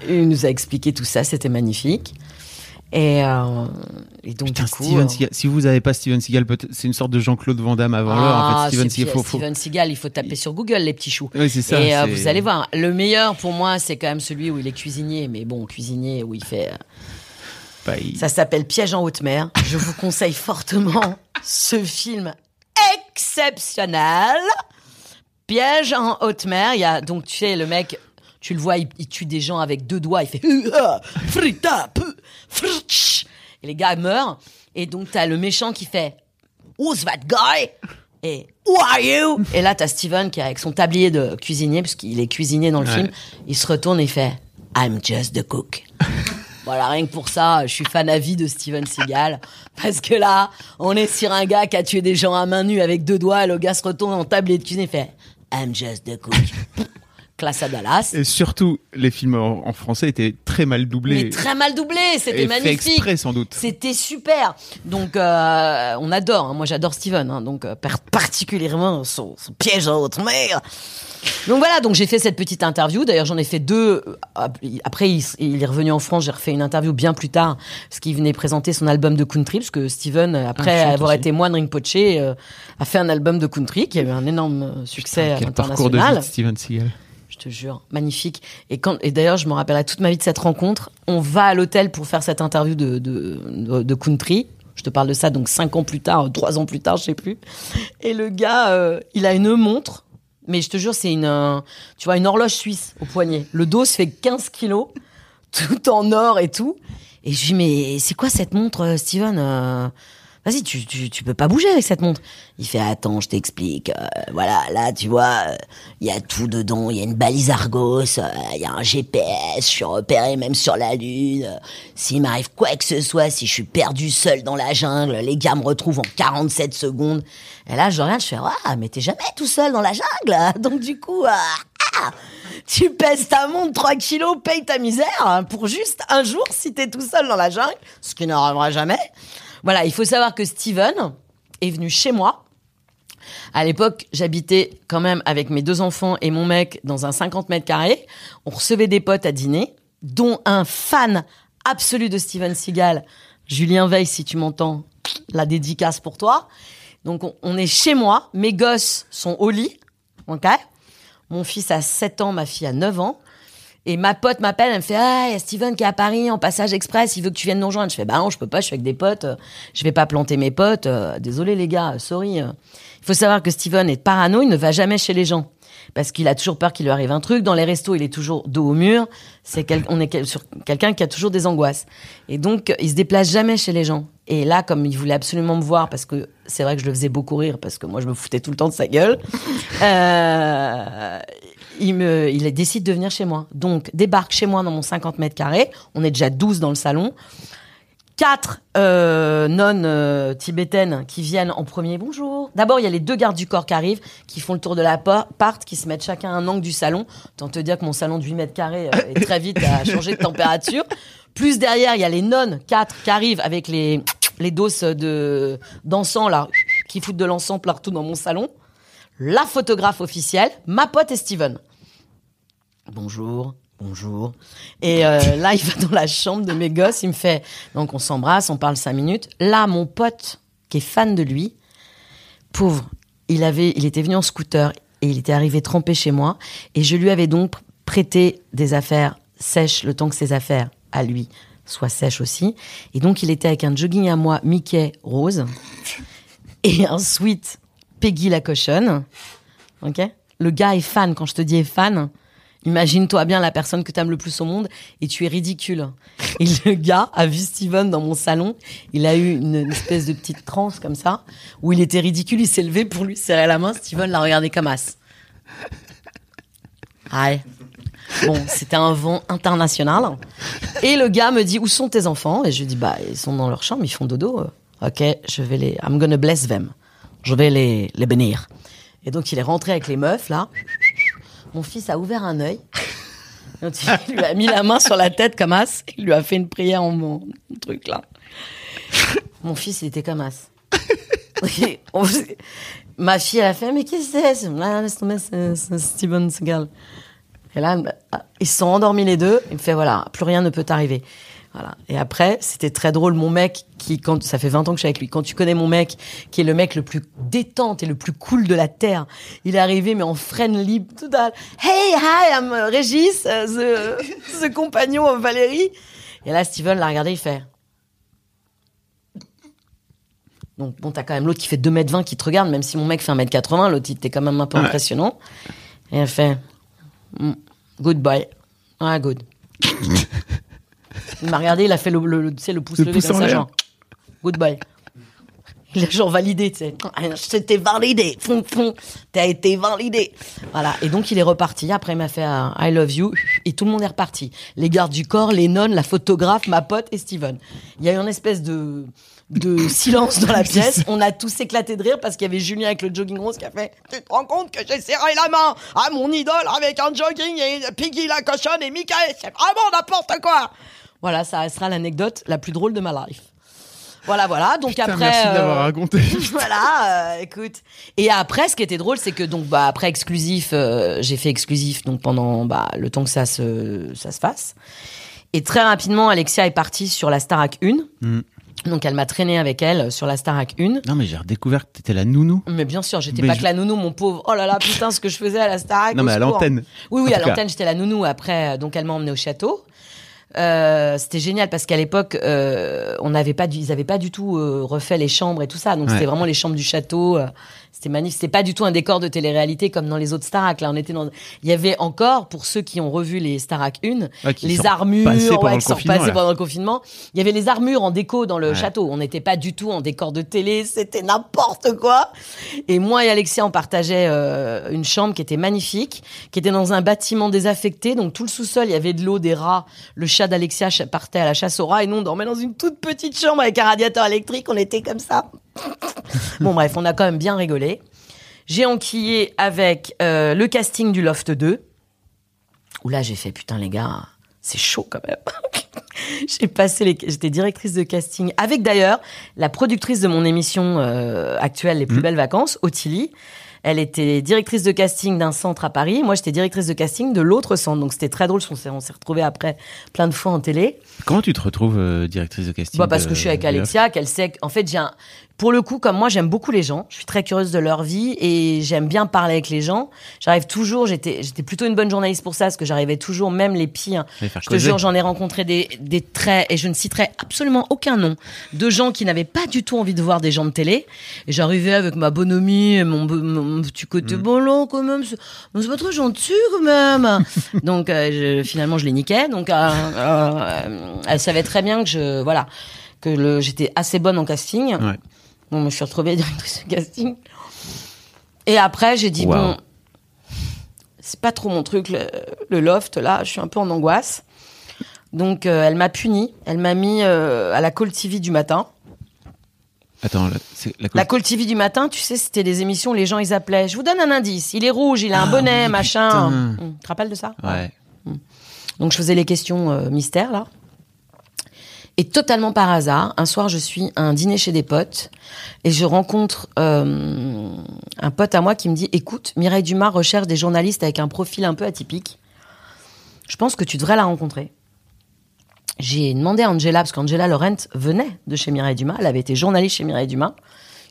il nous a expliqué tout ça. C'était magnifique. Et, euh, et donc Putain, du coup Steven euh, Seagal. Si vous n'avez pas Steven Seagal, c'est une sorte de Jean-Claude Van Damme avant l'heure. En ah, fait, Steven c'est Seagal, Pi- faut, faut- Steven Seagal, il faut taper sur Google les petits choux. Oui, c'est ça. et euh, vous allez voir, le meilleur pour moi, c'est quand même celui où il est cuisinier, mais bon, cuisinier où il fait. Bah, il- Ça s'appelle Piège en haute mer. Je vous conseille fortement ce film exceptionnel. Piège en haute mer. Il y a donc tu sais le mec, tu le vois, il, il tue des gens avec deux doigts. Il fait frita. Et les gars meurent. Et donc t'as le méchant qui fait Who's that guy? Et Who are you? Et là, t'as Steven qui est avec son tablier de cuisinier, puisqu'il est cuisinier dans le Ouais. film. Il se retourne et il fait I'm just the cook. Voilà, rien que pour ça, je suis fan à vie de Steven Seagal. Parce que là, on est sur un gars qui a tué des gens à main nue avec deux doigts. Le gars se retourne en tablier de cuisine et fait I'm just the cook. Classe à Dallas. Et surtout, les films en, français étaient très mal doublés. Mais très mal doublé, c'était Et fait magnifique. exprès, sans doute. C'était super. Donc, euh, on adore. hein. Moi, j'adore Steven. hein. Donc, euh, par- particulièrement son, son piège en haute mer. Donc voilà, donc j'ai fait cette petite interview. D'ailleurs, j'en ai fait deux. Euh, Après, il, est revenu en France. J'ai refait une interview bien plus tard, parce qu'il venait présenter son album de country. Parce que Steven, euh, après Ah, chante avoir aussi. été moine Rinpoche, euh, a fait un album de country qui a eu un énorme succès Quel parcours de vie de Steven Seagal. Je te jure, magnifique. Et quand d'ailleurs, je me rappellerai toute ma vie de cette rencontre. On va à l'hôtel pour faire cette interview de, de, country. Je te parle de ça donc cinq ans plus tard, trois ans plus tard, je sais plus. Et le gars, euh, il a une montre, mais je te jure, c'est une, euh, tu vois, une horloge suisse au poignet. Le dos fait 15 kilos, tout en or et tout. Et je lui dis, mais c'est quoi cette montre, euh, Steven Vas-y, tu, tu, tu peux pas bouger avec cette montre. Il fait, attends, je t'explique. Euh, voilà, là, tu vois, euh, il y a tout dedans. Il y a une balise Argos, euh, il y a un GPS, je suis repéré même sur la Lune. S'il m'arrive quoi que ce soit, si je suis perdu seul dans la jungle, les gars me retrouvent en 47 secondes. Et là, je regarde, je fais, ah, mais t'es jamais tout seul dans la jungle. Donc, du coup, ah, tu pèses ta montre 3 kilos, paye ta misère hein, pour juste un jour si t'es tout seul dans la jungle, ce qui n'arrivera jamais. Voilà, il faut savoir que Steven est venu chez moi. À l'époque, j'habitais quand même avec mes deux enfants et mon mec dans un 50 mètres carrés. On recevait des potes à dîner, dont un fan absolu de Steven Seagal, Julien Veil, si tu m'entends, la dédicace pour toi. Donc, on, est chez moi, mes gosses sont au lit, ok? Mon fils a 7 ans, ma fille a 9 ans. Et ma pote m'appelle, elle me fait Ah, il y a Steven qui est à Paris en passage express, il veut que tu viennes nous rejoindre. Je fais Bah non, je peux pas, je suis avec des potes, euh, je vais pas planter mes potes. euh, Désolé les gars, euh, sorry. Il faut savoir que Steven est parano, il ne va jamais chez les gens. Parce qu'il a toujours peur qu'il lui arrive un truc. Dans les restos, il est toujours dos au mur. C'est on est sur quelqu'un qui a toujours des angoisses. Et donc, il se déplace jamais chez les gens. Et là, comme il voulait absolument me voir, parce que c'est vrai que je le faisais beaucoup rire, parce que moi, je me foutais tout le temps de sa gueule, euh, il, décide de venir chez moi. Donc, débarque chez moi dans mon 50 mètres carrés. On est déjà 12 dans le salon. Quatre euh, nonnes euh, tibétaines qui viennent en premier. Bonjour. D'abord, il y a les deux gardes du corps qui arrivent, qui font le tour de la part, qui se mettent chacun à un angle du salon. Tant te dire que mon salon de 8 mètres carrés euh, est très vite à changer de température. Plus derrière, il y a les nonnes, quatre, qui arrivent avec les, les doses de, d'encens, là, qui foutent de l'encens partout dans mon salon. La photographe officielle, ma pote et Steven. Bonjour, bonjour. Et euh, là, il va dans la chambre de mes gosses, il me fait. Donc, on s'embrasse, on parle cinq minutes. Là, mon pote, qui est fan de lui, pauvre, il, avait, il était venu en scooter et il était arrivé trempé chez moi. Et je lui avais donc prêté des affaires sèches le temps que ses affaires à lui soient sèches aussi. Et donc, il était avec un jogging à moi, Mickey rose, et un sweat Peggy la cochonne. Ok? Le gars est fan. Quand je te dis est fan, imagine-toi bien la personne que t'aimes le plus au monde et tu es ridicule. Et le gars a vu Steven dans mon salon. Il a eu une, espèce de petite transe comme ça où il était ridicule. Il s'est levé pour lui serrer la main. Steven l'a regardé comme as. Hi. Bon, c'était un vent international. Et le gars me dit où sont tes enfants? Et je lui dis bah ils sont dans leur chambre, ils font dodo. Ok, je vais les. I'm gonna bless them. Je vais les les bénir. Et donc il est rentré avec les meufs là. Mon fils a ouvert un œil. Il lui a mis la main sur la tête comme as. Il lui a fait une prière en mon truc là. Mon fils il était comme as. Ma fille elle a fait mais qu'est-ce que c'est Ah, laisse tomber, c'est Steven Seagal. Et là, bah, ils se sont endormis les deux. Il me fait voilà, plus rien ne peut t'arriver. Voilà. Et après, c'était très drôle. Mon mec, qui quand ça fait 20 ans que je suis avec lui, quand tu connais mon mec, qui est le mec le plus détente et le plus cool de la terre, il est arrivé mais en friendly, tout à Hey, hi, I'm uh, Régis, uh, the, the compagnon of Valérie. Et là, Steven l'a regardé, il fait. Donc bon, t'as quand même l'autre qui fait 2m20 qui te regarde, même si mon mec fait 1m80, l'autre il était quand même un peu Ouais. impressionnant. Et elle fait Mm, Good boy. Ah, good. il m'a regardé, il a fait le, le, le- tu sais, le pouce Le levé pouce comme en ça, l'air. genre Good boy. Il a genre validé, tu sais. C'était validé. Fon, fon. T'as été validé. Voilà. Et donc, il est reparti. Après, il m'a fait un I love you. Et tout le monde est reparti. Les gardes du corps, les nonnes, la photographe, ma pote et Steven. Il y a eu une espèce de, de silence dans la pièce. On a tous éclaté de rire parce qu'il y avait Julien avec le jogging rose qui a fait Tu te rends compte que j'ai serré la main à mon idole avec un jogging et Piggy la cochonne et Michael C'est vraiment n'importe quoi. Voilà, ça restera l'anecdote la plus drôle de ma life. Voilà, voilà. Donc Putain, après. merci euh, raconté. voilà, euh, écoute. Et après, ce qui était drôle, c'est que donc bah après exclusif, euh, j'ai fait exclusif donc pendant bah le temps que ça se ça se fasse. Et très rapidement, Alexia est partie sur la Starac 1. Mm. Donc elle m'a traîné avec elle sur la Starac 1. Non, mais j'ai redécouvert que t'étais la nounou. Mais bien sûr, j'étais Mais pas je- que la nounou, mon pauvre. Oh là là, putain, ce que je faisais à la Starac. Non, mais à l'antenne. Oui, oui, En à l'antenne, j'étais la nounou. Après, euh, donc elle m'a emmenée au château. Euh, c'était génial parce qu'à l'époque, euh, on n'avait pas, du, ils avaient pas du tout euh, refait les chambres et tout ça. Donc Ouais. c'était vraiment les chambres du château. C'était magnifique. C'était pas du tout un décor de télé-réalité comme dans les autres Starac. Là, on était dans. Il y avait encore, pour ceux qui ont revu les Starac 1, Ouais, qui les sont armures, passés pendant ouais, le sont confinement, passées pendant le confinement. Il y avait les armures en déco dans le Ouais. château. On n'était pas du tout en décor de télé. C'était n'importe quoi. Et moi et Alexia, on partageait euh, une chambre qui était magnifique, qui était dans un bâtiment désaffecté. Donc tout le sous-sol, il y avait de l'eau, des rats. Le chat d'Alexia partait à la chasse aux rats et nous, on dormait dans une toute petite chambre avec un radiateur électrique. On était comme ça. bon bref, on a quand même bien rigolé. J'ai enquillé avec euh, le casting du Loft 2. Où là, j'ai fait putain les gars, c'est chaud quand même. j'ai passé les, j'étais directrice de casting avec d'ailleurs la productrice de mon émission euh, actuelle Les plus belles vacances, Ottilie. Elle était directrice de casting d'un centre à Paris. Moi, j'étais directrice de casting de l'autre centre. Donc, c'était très drôle. On s'est, on s'est retrouvés après plein de fois en télé. Comment tu te retrouves euh, directrice de casting Bah parce de- que je suis avec Alexia, qu'elle sait. que- En fait, j'ai un... pour le coup, comme moi, j'aime beaucoup les gens. Je suis très curieuse de leur vie et j'aime bien parler avec les gens. J'arrive toujours. J'étais, j'étais plutôt une bonne journaliste pour ça, parce que j'arrivais toujours, même les pires. Je te jure, j'en ai rencontré des, des traits et je ne citerai absolument aucun nom de gens qui n'avaient pas du tout envie de voir des gens de télé. Et j'arrivais avec ma bonhomie, et mon, mon, petit côté Mm. bolant quand même. C'est mais c'est pas trop gentil quand même. donc euh, je- finalement, je les niquais. Donc euh, euh, elle savait très bien que je voilà que le, j'étais assez bonne en casting. Ouais. Bon, je me suis retrouvée directrice de casting. Et après, j'ai dit, Wow. bon, c'est pas trop mon truc, le, le loft, là, je suis un peu en angoisse. Donc, euh, elle m'a puni. Elle m'a mis euh, à la Call TV du matin. Attends, c'est la, La Call TV du matin, tu sais, c'était des émissions, les gens, ils appelaient. Je vous donne un indice. Il est rouge, il a un Ah bonnet, machin. Hum, Tu te rappelles de ça? Ouais. Donc je faisais les questions euh, mystères là. Et totalement par hasard, un soir je suis à un dîner chez des potes et je rencontre euh, un pote à moi qui me dit "Écoute, Mireille Dumas recherche des journalistes avec un profil un peu atypique. Je pense que tu devrais la rencontrer." J'ai demandé à Angela parce qu'Angela Laurent venait de chez Mireille Dumas, elle avait été journaliste chez Mireille Dumas.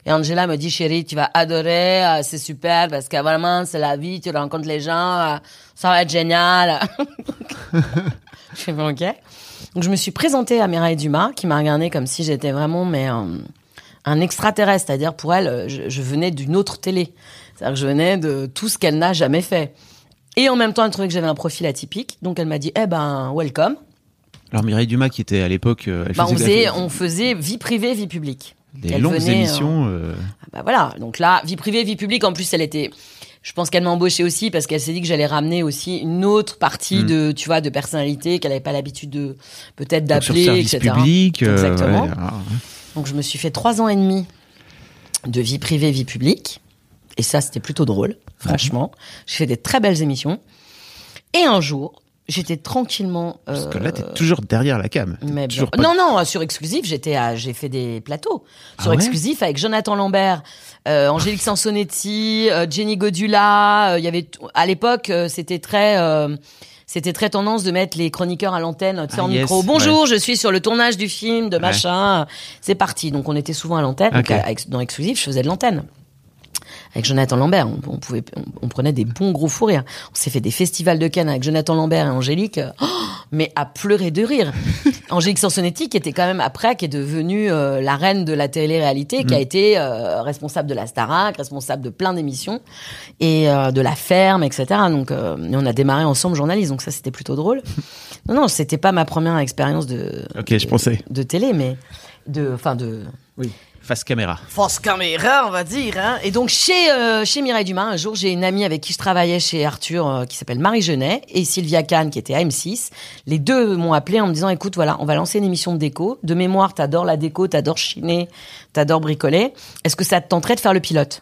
Et Angela me dit, chérie, tu vas adorer, euh, c'est super, parce que vraiment, c'est la vie, tu rencontres les gens, euh, ça va être génial. je fais, ok. Donc, je me suis présentée à Mireille Dumas, qui m'a regardée comme si j'étais vraiment, mais, euh, un extraterrestre. C'est-à-dire, pour elle, euh, je, je venais d'une autre télé. C'est-à-dire que je venais de tout ce qu'elle n'a jamais fait. Et en même temps, elle trouvait que j'avais un profil atypique. Donc, elle m'a dit, eh ben, welcome. Alors Mireille Dumas qui était à l'époque, euh, Bah, on faisait, on vie privée, vie publique. Des Elle longues venait, émissions. euh, Ah Bah voilà. Donc là, vie privée, vie publique. En plus, elle était. Je pense qu'elle m'a embauchée aussi parce qu'elle s'est dit que j'allais ramener aussi une autre partie Mm. de, tu vois, de personnalité qu'elle n'avait pas l'habitude de peut-être d'appeler, etc. public. euh, Exactement. ouais, ah. Donc je me suis fait trois ans et demi de vie privée, vie publique. Et ça, c'était plutôt drôle, franchement. J'ai fait des très belles émissions. Et un jour, j'étais tranquillement. Parce que euh, là, t'es toujours derrière la cam. Mais toujours bien- pas- Non, non, sur exclusif, j'étais à, j'ai fait des plateaux sur Ah ouais exclusif avec Jonathan Lambert, euh, Angélique Sansonetti, euh, Jenny Godula. euh, Il y avait à l'époque, euh, c'était très. euh, c'était très tendance de mettre les chroniqueurs à l'antenne, tu sais, Ah, en yes, micro. Bonjour, je suis sur le tournage du film, de machin. C'est parti. Donc, on était souvent à l'antenne. Donc, Ok. avec- dans Exclusif, je faisais de l'antenne. Avec Jonathan Lambert, on, on pouvait, on, on prenait des bons gros fous rires. On s'est fait des festivals de Cannes avec Jonathan Lambert et Angélique, euh, oh, mais à pleurer de rire. Angélique Sansonetti, qui était quand même après, qui est devenue euh, la reine de la télé-réalité, qui a été euh, responsable de la Starac, responsable de plein d'émissions et euh, de la ferme, etc. Donc, et on a démarré ensemble journaliste, donc ça c'était plutôt drôle. Non, non, c'était pas ma première expérience de, Ok, je pensais. de télé, mais de, enfin de, Oui. Face caméra. France caméra, on va dire. Hein. Et donc chez euh, chez Mireille Dumas, un jour j'ai une amie avec qui je travaillais chez Arthur, euh, qui s'appelle Marie Genet, et Sylvia Kahn qui était à M6. Les deux m'ont appelé en me disant, écoute, voilà, on va lancer une émission de déco. De mémoire, t'adores la déco, t'adores chiner, t'adores bricoler. Est-ce que ça te tenterait de faire le pilote?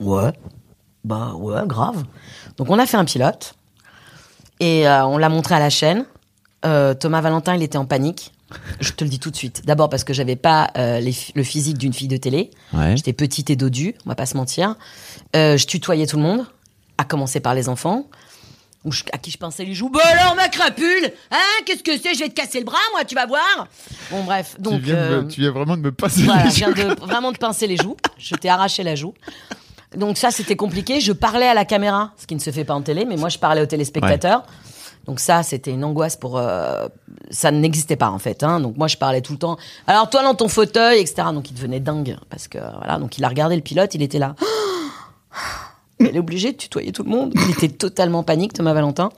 Ouais. Bah ouais, grave. Donc on a fait un pilote et euh, on l'a montré à la chaîne. Euh, Thomas Valentin, il était en panique. Je te le dis tout de suite. D'abord parce que j'avais pas euh, les le physique d'une fille de télé. Ouais. J'étais petite et dodue, on va pas se mentir. Je tutoyais tout le monde, à commencer par les enfants. Je- à qui je pinçais les joues. Bah alors ma crapule Hein Qu'est-ce que c'est? Je vais te casser le bras, moi, tu vas voir Bon bref, donc... euh, viens vraiment de me passer voilà, je viens de, vraiment de pincer les joues. Je t'ai arraché la joue. Donc ça, c'était compliqué. Je parlais à la caméra, ce qui ne se fait pas en télé, mais moi, je parlais aux téléspectateurs. Donc ça, c'était une angoisse pour... euh, ça n'existait pas, en fait. Hein. Donc moi, je parlais tout le temps. Alors toi, dans ton fauteuil, etc. Donc il devenait dingue. Parce que, voilà, donc il a regardé le pilote, il était là. Il est obligé de tutoyer tout le monde. Il était totalement panique, Thomas Valentin.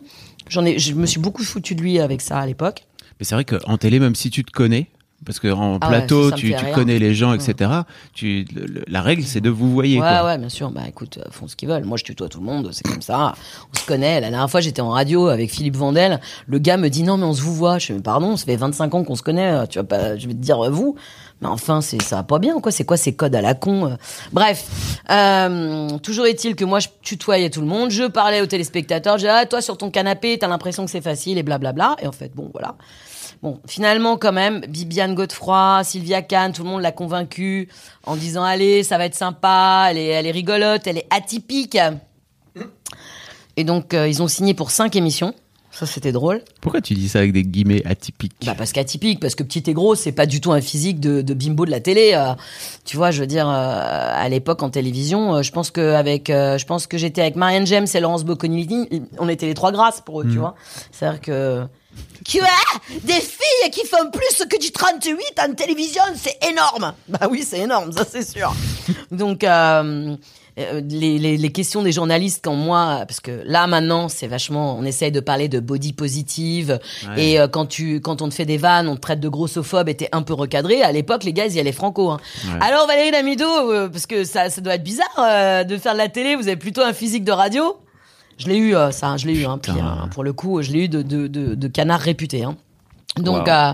J'en ai, je me suis beaucoup foutu de lui avec ça à l'époque. Mais c'est vrai qu'en télé, même si tu te connais, parce qu'en Ah ouais, plateau, tu, tu connais les gens, etc., tu, le- le- la règle, c'est de vous voyer. Ouais, quoi. ouais, bien sûr. Bah écoute, euh, font ce qu'ils veulent. Moi, je tutoie tout le monde, c'est comme ça. On se connaît. La dernière fois, j'étais en radio avec Philippe Vandel. Le gars me dit non, mais on se vous voit. Je fais, mais pardon, ça fait 25 ans qu'on se connaît. euh, Tu vas pas, je vais te dire euh, vous. Mais enfin, c'est ça va pas bien, quoi. C'est quoi ces codes à la con. Bref, euh, toujours est-il que moi, je tutoyais tout le monde. Je parlais aux téléspectateurs. Je disais, ah, toi, sur ton canapé, t'as l'impression que c'est facile et blablabla. Et en fait, bon, voilà. Bon, finalement, quand même, Bibiane Godefroy, Sylvia Kahn, tout le monde l'a convaincue en disant allez, ça va être sympa, elle est, elle est rigolote, elle est atypique. Et donc, euh, ils ont signé pour cinq émissions. Ça, c'était drôle. Pourquoi tu dis ça avec des guillemets atypiques Bah parce qu'atypique, parce que petite et gros, c'est pas du tout un physique de, de bimbo de la télé. euh. tu vois, je veux dire, euh, à l'époque en télévision, euh, je pense que avec, je pense que j'étais avec Marianne James et Laurence Boccolini, on était les trois grâces pour eux, tu vois. C'est-à-dire que tu as des filles qui font plus que du 38 en télévision, c'est énorme. Bah oui, c'est énorme, ça c'est sûr. Donc euh, euh, les, les, les questions des journalistes quand moi, parce que là maintenant c'est vachement, on essaye de parler de body positive Ouais. et euh, quand tu quand on te fait des vannes, on te traite de grossophobe et t'es un peu recadré. À l'époque, les gars ils y allaient franco. Hein. Ouais. Alors Valérie Damido, euh, parce que ça ça doit être bizarre de faire de la télé, vous avez plutôt un physique de radio? Je l'ai eu, euh, ça, je l'ai eu. Hein, puis, euh, pour le coup, je l'ai eu de, de, de, de canard réputé. Hein. Donc, Wow. euh,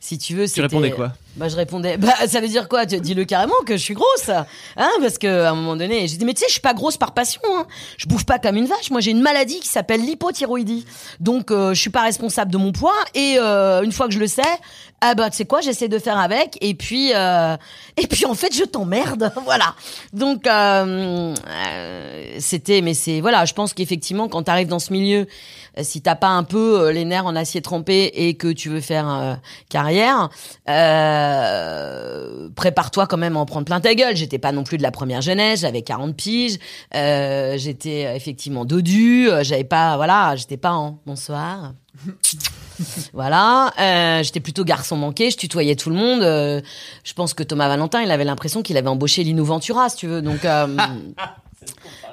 si tu veux, Tu répondais quoi? Bah, je répondais, bah, ça veut dire quoi? Dis-le carrément que je suis grosse. Hein Parce que à un moment donné, j'ai dit, mais tu sais, je suis pas grosse par passion. Hein. Je bouffe pas comme une vache. Moi, j'ai une maladie qui s'appelle l'hypothyroïdie. Donc, euh, je suis pas responsable de mon poids. Et euh, une fois que je le sais, ah bah, tu sais quoi, j'essaie de faire avec. Et puis, euh, et puis, en fait, je t'emmerde. voilà. Donc, euh, euh, c'était, mais c'est, voilà, je pense qu'effectivement, quand tu arrives dans ce milieu, euh, si t'as pas un peu euh, les nerfs en acier trempé et que tu veux faire euh, carrière, euh, prépare-toi quand même à en prendre plein ta gueule. J'étais pas non plus de la première jeunesse, j'avais 40 piges, euh, j'étais euh, effectivement dodu, j'avais pas, voilà, j'étais pas en bonsoir. voilà, euh, j'étais plutôt garçon manqué, je tutoyais tout le monde. je pense que Thomas Valentin, il avait l'impression qu'il avait embauché Lino Ventura, si tu veux. Donc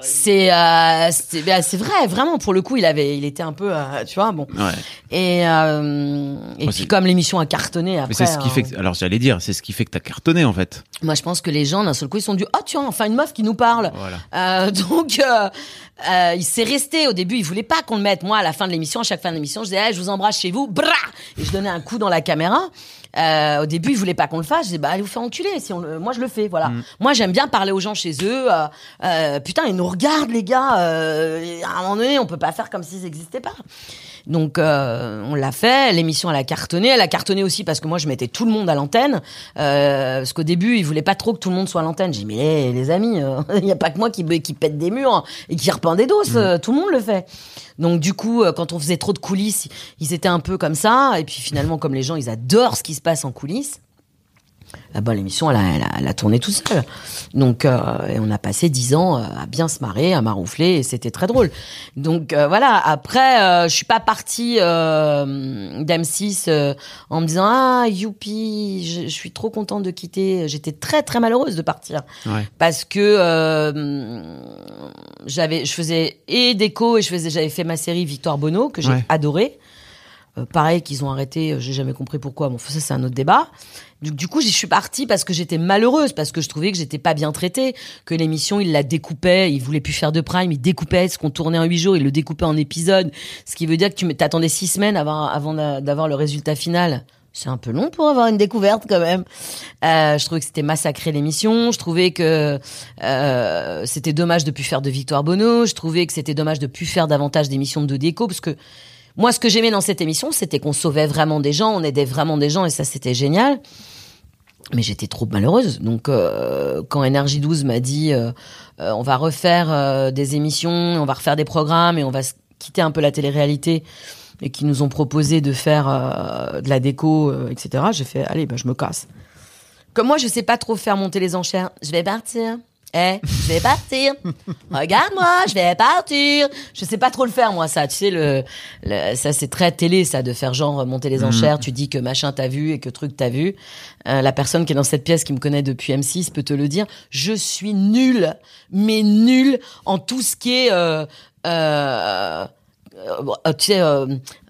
c'est euh, c'est bah, c'est vrai, vraiment pour le coup, il avait, il était un peu, euh, tu vois, bon. Ouais. Et euh, et puis comme l'émission a cartonné après. C'est ce qui fait que, alors j'allais dire, c'est ce qui fait que t'as cartonné en fait. Moi, je pense que les gens d'un seul coup, ils se sont dit, oh tiens, enfin une meuf qui nous parle. Voilà. Donc, il s'est resté. Au début, il voulait pas qu'on le mette. Moi, à la fin de l'émission, à chaque fin de l'émission, je disais, je vous embrasse chez vous, brah Et je donnais un coup dans la caméra. Euh, au début, il voulait pas qu'on le fasse. Je disais, bah, allez vous faire enculer. Si on le... Moi, je le fais, voilà. Moi, j'aime bien parler aux gens chez eux. Euh, euh, putain, ils nous regardent, les gars. Euh, à un moment donné, on peut pas faire comme s'ils n'existaient pas. Donc euh, on l'a fait, l'émission elle a cartonné, elle a cartonné aussi parce que moi je mettais tout le monde à l'antenne, euh, parce qu'au début ils voulaient pas trop que tout le monde soit à l'antenne. J'ai dit mais les amis, il n'y a pas que moi qui, qui pète des murs et qui repeint des doses, euh, tout le monde le fait. Donc du coup euh, quand on faisait trop de coulisses, ils étaient un peu comme ça, et puis finalement comme les gens ils adorent ce qui se passe en coulisses, ah bah, l'émission, elle a, elle, a, elle a tourné tout seul. Donc, euh, et on a passé dix ans euh, à bien se marrer, à maroufler, et c'était très drôle. Donc euh, voilà. Après, euh, je suis pas partie euh, d'M6 euh, en me disant ah youpi, je, je suis trop contente de quitter. J'étais très très malheureuse de partir Ouais. parce que j'avais, je faisais et déco et je faisais, j'avais fait ma série Victoire Bono que j'ai Ouais. adoré. Euh, pareil qu'ils ont arrêté, euh, j'ai jamais compris pourquoi. Bon, ça c'est un autre débat. Du, du coup, j'y suis partie parce que j'étais malheureuse, parce que je trouvais que j'étais pas bien traitée, que l'émission il la découpait, il voulait plus faire de prime, il découpait ce qu'on tournait en huit jours, il le découpait en épisodes, ce qui veut dire que tu t'attendais six semaines avant, avant d'a- d'avoir le résultat final. C'est un peu long pour avoir une découverte quand même. Euh, je trouvais que c'était massacré l'émission. Je trouvais que euh, c'était dommage de plus faire de Victoire Bono. Je trouvais que c'était dommage de plus faire davantage d'émissions de déco parce que moi, ce que j'aimais dans cette émission, c'était qu'on sauvait vraiment des gens, on aidait vraiment des gens et ça, c'était génial. Mais j'étais trop malheureuse. Donc, euh, quand Énergie 12 m'a dit, euh, euh, on va refaire des émissions, on va refaire des programmes et on va quitter un peu la télé-réalité et qui nous ont proposé de faire de la déco, etc. J'ai fait, allez, bah, je me casse. Comme moi, je sais pas trop faire monter les enchères, je vais partir. Eh, je vais partir. Regarde-moi, je vais partir. Je sais pas trop le faire, moi, ça. Tu sais, le, le- ça, c'est très télé, ça, de faire genre monter les enchères. Tu dis que machin t'as vu et que truc t'as vu. Euh, la personne qui est dans cette pièce, qui me connaît depuis M6, peut te le dire. Je suis nulle, mais nulle en tout ce qui est, euh, euh, euh, tu sais, euh,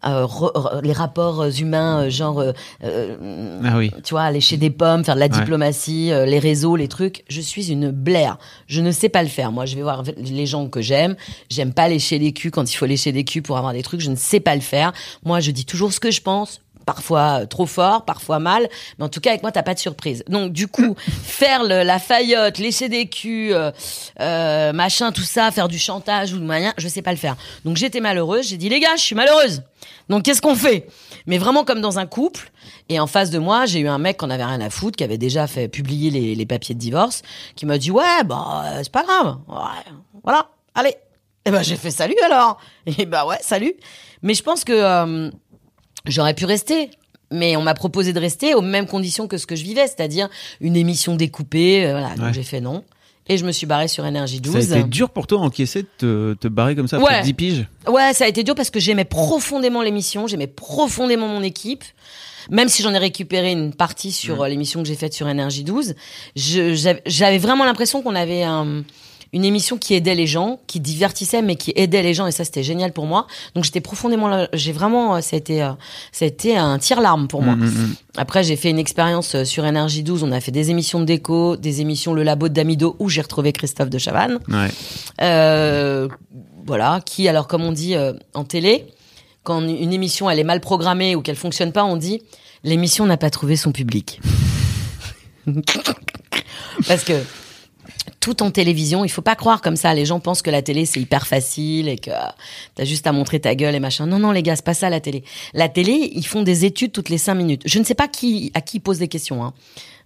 euh, re- les rapports humains, euh, genre, euh, euh, Ah oui. tu vois, lécher des pommes, faire de la diplomatie, euh, les réseaux, les trucs. Je suis une blaire. Je ne sais pas le faire. Moi, je vais voir les gens que j'aime. J'aime pas lécher les culs quand il faut lécher des culs pour avoir des trucs. Je ne sais pas le faire. Moi, je dis toujours ce que je pense. Parfois euh, trop fort, parfois mal, mais en tout cas avec moi t'as pas de surprise. Donc du coup faire le- la faillotte, lécher des culs, euh, euh, machin, tout ça, faire du chantage ou de moyen, je sais pas le faire. Donc j'étais malheureuse, j'ai dit les gars, je suis malheureuse. Donc qu'est-ce qu'on fait? Mais vraiment comme dans un couple. Et en face de moi, j'ai eu un mec qu'on avait rien à foutre, qui avait déjà fait publier les, les papiers de divorce, qui m'a dit ouais, bah euh, c'est pas grave, Ouais, voilà, allez. Et ben j'ai fait salut alors. Et bah ouais, salut. Mais je pense que euh, j'aurais pu rester. Mais on m'a proposé de rester aux mêmes conditions que ce que je vivais, c'est-à-dire une émission découpée. euh, voilà, donc j'ai fait non. Et je me suis barrée sur Énergie 12. Ça a été dur pour toi encaisser de te, te barrer comme ça Ouais. après 10 piges? Ouais, ça a été dur parce que j'aimais profondément l'émission, j'aimais profondément mon équipe. Même si j'en ai récupéré une partie sur euh, l'émission que j'ai faite sur Énergie 12, je- j'avais j'avais vraiment l'impression qu'on avait un- une émission qui aidait les gens, qui divertissait mais qui aidait les gens et ça c'était génial pour moi. Donc j'étais profondément, là- j'ai vraiment, euh, ça a été, euh, ça a été un tire-larme pour moi. Après j'ai fait une expérience euh, sur Énergie 12, on a fait des émissions de déco, des émissions Le Labo de Damido où j'ai retrouvé Christophe de Chavannes. Ouais. Euh, voilà, qui alors comme on dit euh, en télé, quand une émission elle est mal programmée ou qu'elle fonctionne pas, on dit l'émission n'a pas trouvé son public. Parce que tout en télévision, il faut pas croire comme ça. Les gens pensent que la télé c'est hyper facile et que t'as juste à montrer ta gueule et machin. Non, non, les gars, c'est pas ça la télé. La télé, ils font des études toutes les cinq minutes. Je ne sais pas qui à qui posent des questions, hein.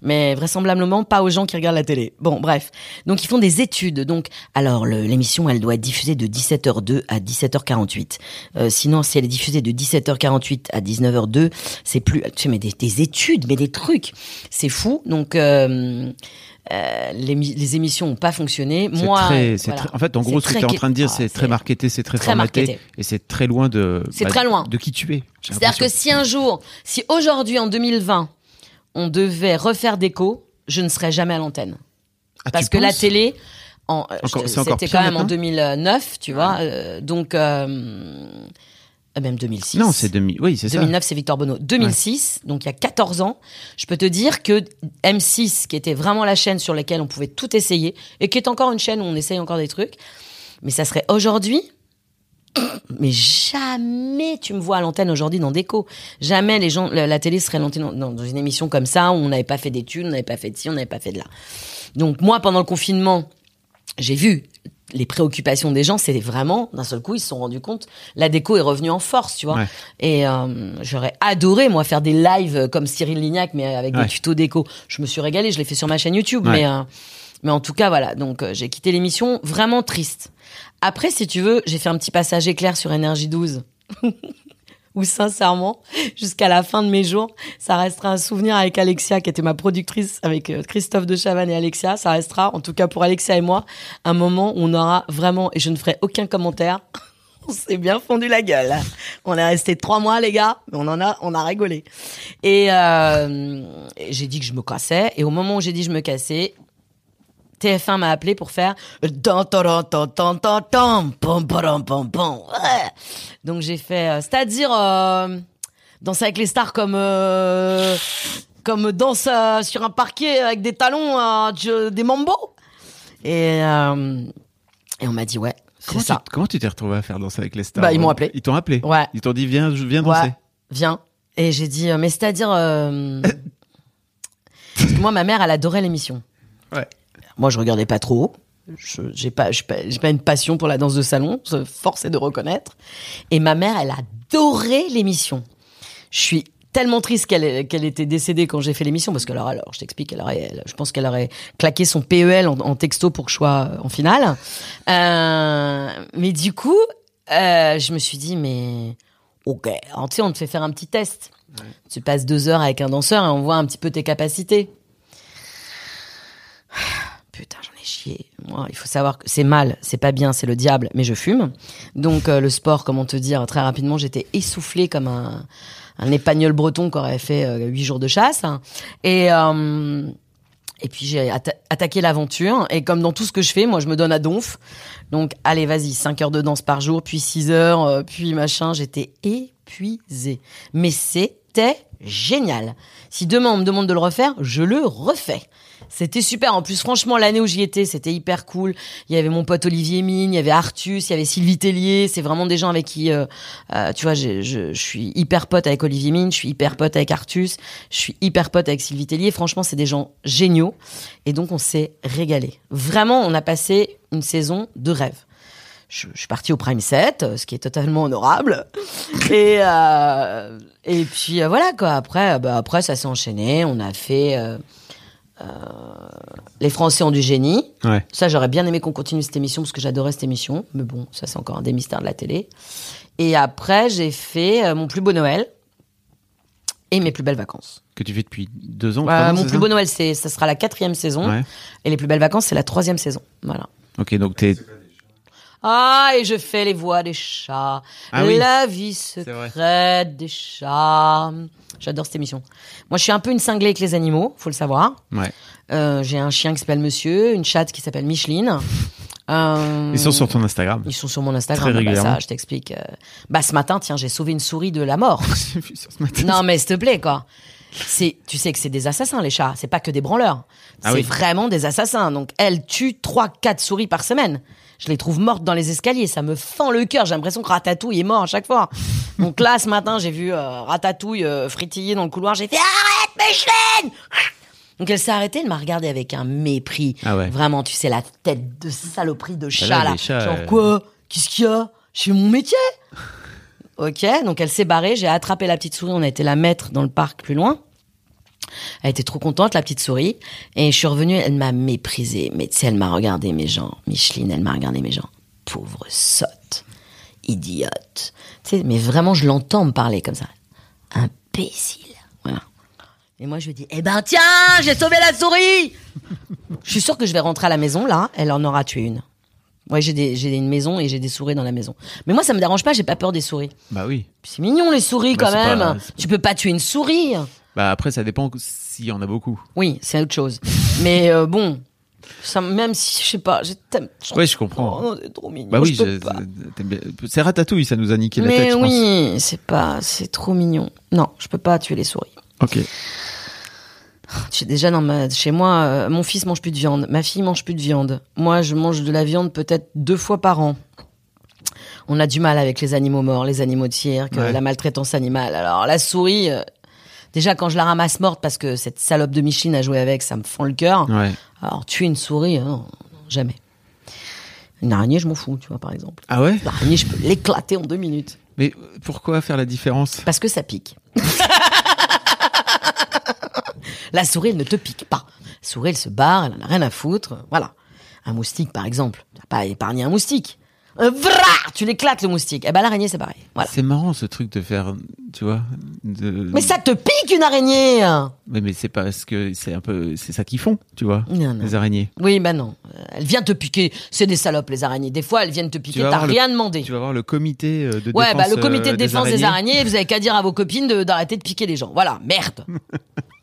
mais vraisemblablement pas aux gens qui regardent la télé. Bon, bref. Donc ils font des études. Donc, alors l'émission, elle doit être diffusée de 17h02 à 17h48. Euh, sinon, si elle est diffusée de 17h48 à 19h02, c'est plus. Tu sais, mais des, des études, mais des trucs, c'est fou. Donc euh, euh, les, mi- les émissions n'ont pas fonctionné. Moi, très, c'est voilà. très- en fait, en gros, ce que tu es en train de dire, ah, c'est très marketé, c'est très, très formaté, marketé. et c'est très loin de. C'est très loin. De qui tu es. C'est-à-dire que si un jour, si aujourd'hui en 2020, on devait refaire déco, je ne serais jamais à l'antenne. Ah, Parce que la télé, en, c'était quand même en maintenant 2009, tu vois. euh, donc, euh, même 2006. Non, c'est 2000. Oui, c'est ça. 2009, c'est Victor Bonneau. 2006, donc il y a 14 ans, je peux te dire que M6, qui était vraiment la chaîne sur laquelle on pouvait tout essayer, et qui est encore une chaîne où on essaye encore des trucs, mais ça serait aujourd'hui. Mais jamais tu me vois à l'antenne aujourd'hui dans Déco. Jamais les gens, la, la télé serait l'antenne dans, dans une émission comme ça où on n'avait pas fait d'études, on n'avait pas fait de ci, on n'avait pas fait de là. Donc moi, pendant le confinement, j'ai vu les préoccupations des gens, c'était vraiment, d'un seul coup, ils se sont rendus compte, la déco est revenue en force, tu vois. Ouais. Et euh, j'aurais adoré, moi, faire des lives comme Cyril Lignac, mais avec Ouais. des tutos déco. Je me suis régalée, je l'ai fait sur ma chaîne YouTube, Ouais. mais, euh, mais en tout cas, voilà. Donc, euh, j'ai quitté l'émission vraiment triste. Après, si tu veux, j'ai fait un petit passage éclair sur Énergie 12. Où sincèrement, jusqu'à la fin de mes jours, ça restera un souvenir avec Alexia, qui était ma productrice, avec euh, Christophe de Chavannes et Alexia. Ça restera, en tout cas pour Alexia et moi, un moment où on aura vraiment, et je ne ferai aucun commentaire, on s'est bien fondu la gueule. On est resté trois mois, les gars, mais on en a, on a rigolé. Et, euh, et j'ai dit que je me cassais, et au moment où j'ai dit que je me cassais, TF1 m'a appelé pour faire. Donc j'ai fait, euh, c'est-à-dire euh, danser avec les stars comme euh, comme danse euh, sur un parquet avec des talons, des mambo. Et et on m'a dit ouais, c'est Comment tu, ça. comment tu t'es retrouvé à faire danser avec les stars? Bah, ils m'ont appelé. Ils t'ont appelé? Ouais. Ils t'ont dit viens, je- viens danser. Ouais, viens. Et j'ai dit, mais c'est-à-dire. moi, ma mère, elle adorait l'émission. Ouais. Moi, je regardais pas trop. Je j'ai pas, j'ai pas, j'ai pas une passion pour la danse de salon. Force est de reconnaître. Et ma mère, elle adorait l'émission. Je suis tellement triste qu'elle qu'elle était décédée quand j'ai fait l'émission parce que alors, alors je t'explique, elle aurait, elle- je pense qu'elle aurait claqué son PEL en, en texto pour que je sois en finale. Euh, mais du coup, euh, je me suis dit mais ok, alors, tu sais, on te fait faire un petit test. Tu passes deux heures avec un danseur et on voit un petit peu tes capacités. Putain, j'en ai chié. Moi, il faut savoir que c'est mal, c'est pas bien, c'est le diable, mais je fume. Donc euh, le sport, comment te dire, très rapidement, j'étais essoufflée comme un, un breton qui aurait fait euh, huit jours de chasse. Et euh, et puis j'ai atta- attaqué l'aventure. Et comme dans tout ce que je fais, moi, je me donne à donf. Donc allez, vas-y, 5 heures de danse par jour, puis 6 heures, puis machin. J'étais épuisée. Mais c'était génial. Si demain on me demande de le refaire, je le refais. C'était super. En plus, franchement, l'année où j'y étais, c'était hyper cool. Il y avait mon pote Olivier Mine, il y avait Artus, il y avait Sylvie Tellier. C'est vraiment des gens avec qui, euh, euh, tu vois, je, je suis hyper pote avec Olivier Mine, je suis hyper pote avec Artus, je suis hyper pote avec Sylvie Tellier. Franchement, c'est des gens géniaux. Et donc, on s'est régalé. Vraiment, on a passé une saison de rêve. Je, suis partie au Prime 7, euh, ce qui est totalement honorable. Et, et puis voilà quoi. Après, bah, après ça s'est enchaîné. On a fait euh, Les Français ont du génie. Ouais. Ça, j'aurais bien aimé qu'on continue cette émission parce que j'adorais cette émission. Mais bon, ça, c'est encore un des mystères de la télé. Et après, j'ai fait euh, Mon plus beau Noël et Mes plus belles vacances. Que tu fais depuis deux ans. Euh, ans, mon plus beau Noël, c'est, ça sera la quatrième saison. Ouais. Et Les plus belles vacances, c'est la troisième saison. Voilà. Ok, donc t'es. Ah, et je fais les voix des chats. Ah oui. La vie secrète des chats. J'adore cette émission. Moi, je suis un peu une cinglée avec les animaux, faut le savoir. Ouais. Euh, j'ai un chien qui s'appelle Monsieur, une chatte qui s'appelle Micheline. Euh, Ils sont sur ton Instagram. Ils sont sur mon Instagram. Très Bah, régulièrement. ça, je t'explique. euh. Bah, ce matin, tiens, j'ai sauvé une souris de la mort. Vu ce matin. non, mais s'il te plaît, quoi. C'est, tu sais que c'est des assassins, les chats. C'est pas que des branleurs. Ah c'est oui. vraiment des assassins. Donc, elle tue trois, quatre souris par semaine. Je les trouve mortes dans les escaliers. Ça me fend le cœur. J'ai l'impression que Ratatouille est mort à chaque fois. Donc là, ce matin, j'ai vu euh, Ratatouille euh, fritiller dans le couloir. J'ai fait arrête, Micheline Donc elle s'est arrêtée, elle m'a regardé avec un mépris. Ah ouais. Vraiment, tu sais, la tête de saloperie de chat là, là. chats, Genre euh, quoi? Qu'est-ce qu'il y a? Je fais mon métier. ok, donc elle s'est barrée, j'ai attrapé la petite souris, on a été la mettre dans le parc plus loin. Elle était trop contente, la petite souris. Et je suis revenue, elle m'a méprisée. Mais tu sais, elle m'a regardé mes gens. Micheline, elle m'a regardé mes gens. Pauvre sotte. Idiote. Tu sais, mais vraiment, je l'entends me parler comme ça. Imbécile. Voilà. Et moi, je lui dis, eh ben tiens, j'ai sauvé la souris Je suis sûre que je vais rentrer à la maison, là, elle en aura tué une. Ouais, j'ai des- j'ai une maison et j'ai des souris dans la maison. Mais moi, ça me dérange pas, j'ai pas peur des souris. Bah oui. C'est mignon, les souris, Bah, quand c'est même. pas- c'est Tu peux pas tuer une souris. Bah après, ça dépend s'il y en a beaucoup. Oui, c'est autre chose. Mais euh, bon, ça, même si, je sais pas, je t'aime. je trouve- Ouais, je comprends. Oh, c'est trop mignon. Bah oui, c'est Ratatouille, ça nous a niqué la Mais tête, pense. oui, c'est pas, c'est trop mignon. Non, je peux pas tuer les souris. Ok. Déjà dans ma, chez moi, euh, mon fils mange plus de viande, ma fille mange plus de viande. Moi, je mange de la viande peut-être deux fois par an. On a du mal avec les animaux morts, les animaux de cirque, Ouais. la maltraitance animale. Alors la souris, euh, déjà quand je la ramasse morte parce que cette salope de Micheline a joué avec, ça me fend le cœur. Ouais. Alors tuer une souris, euh, non, non, jamais. Une araignée, je m'en fous, tu vois par exemple. Ah ouais? L'araignée, je peux l'éclater en deux minutes Mais pourquoi faire la différence? Parce que ça pique. La souris, elle ne te pique pas. La souris, elle se barre, elle en a rien à foutre. Voilà. Un moustique, par exemple. Tu pas épargner un moustique. Euh, vrah tu l'éclates, le moustique. Eh ben, l'araignée, c'est pareil. Voilà. C'est marrant ce truc de faire, tu vois. De... Mais ça te pique, une araignée Mais, mais c'est parce que c'est un peu, c'est ça qu'ils font, tu vois. Non, non. Les araignées. Oui, ben non. Euh, Elle vient te piquer. C'est des salopes, les araignées. Des fois, elles viennent te piquer. T'as le- rien demandé. Tu vas voir le comité euh, de Ouais, défense. bah, le comité euh, de défense des araignées. araignées, vous avez qu'à dire à vos copines de- d'arrêter de piquer les gens. Voilà, merde.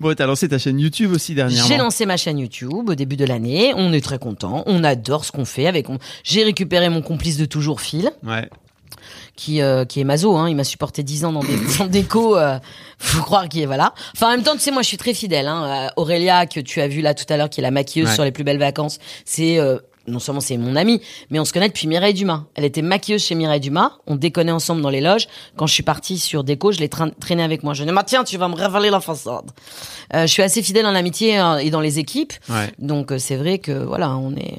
Bon, t'as lancé ta chaîne YouTube aussi dernièrement. J'ai lancé ma chaîne YouTube au début de l'année. On est très content. On adore ce qu'on fait avec. on- J'ai récupéré mon complice de toujours, Phil, Ouais. qui euh, qui est mazo. Hein. Il m'a supporté 10 ans dans des dans déco. Euh, faut croire qu'il est voilà. Enfin, en même temps, tu sais, moi, je suis très fidèle. Hein. Aurélia, que tu as vu là tout à l'heure, qui est la maquilleuse Ouais. sur les plus belles vacances, c'est euh, non seulement c'est mon amie, mais on se connaît depuis Mireille Dumas. Elle était maquilleuse chez Mireille Dumas. On déconnait ensemble dans les loges. Quand je suis partie sur déco, je l'ai traînée avec moi. Je dis, tiens, tu vas me révéler la façade. Euh, je suis assez fidèle en amitié euh, et dans les équipes. Ouais. Donc euh, c'est vrai que voilà, on est.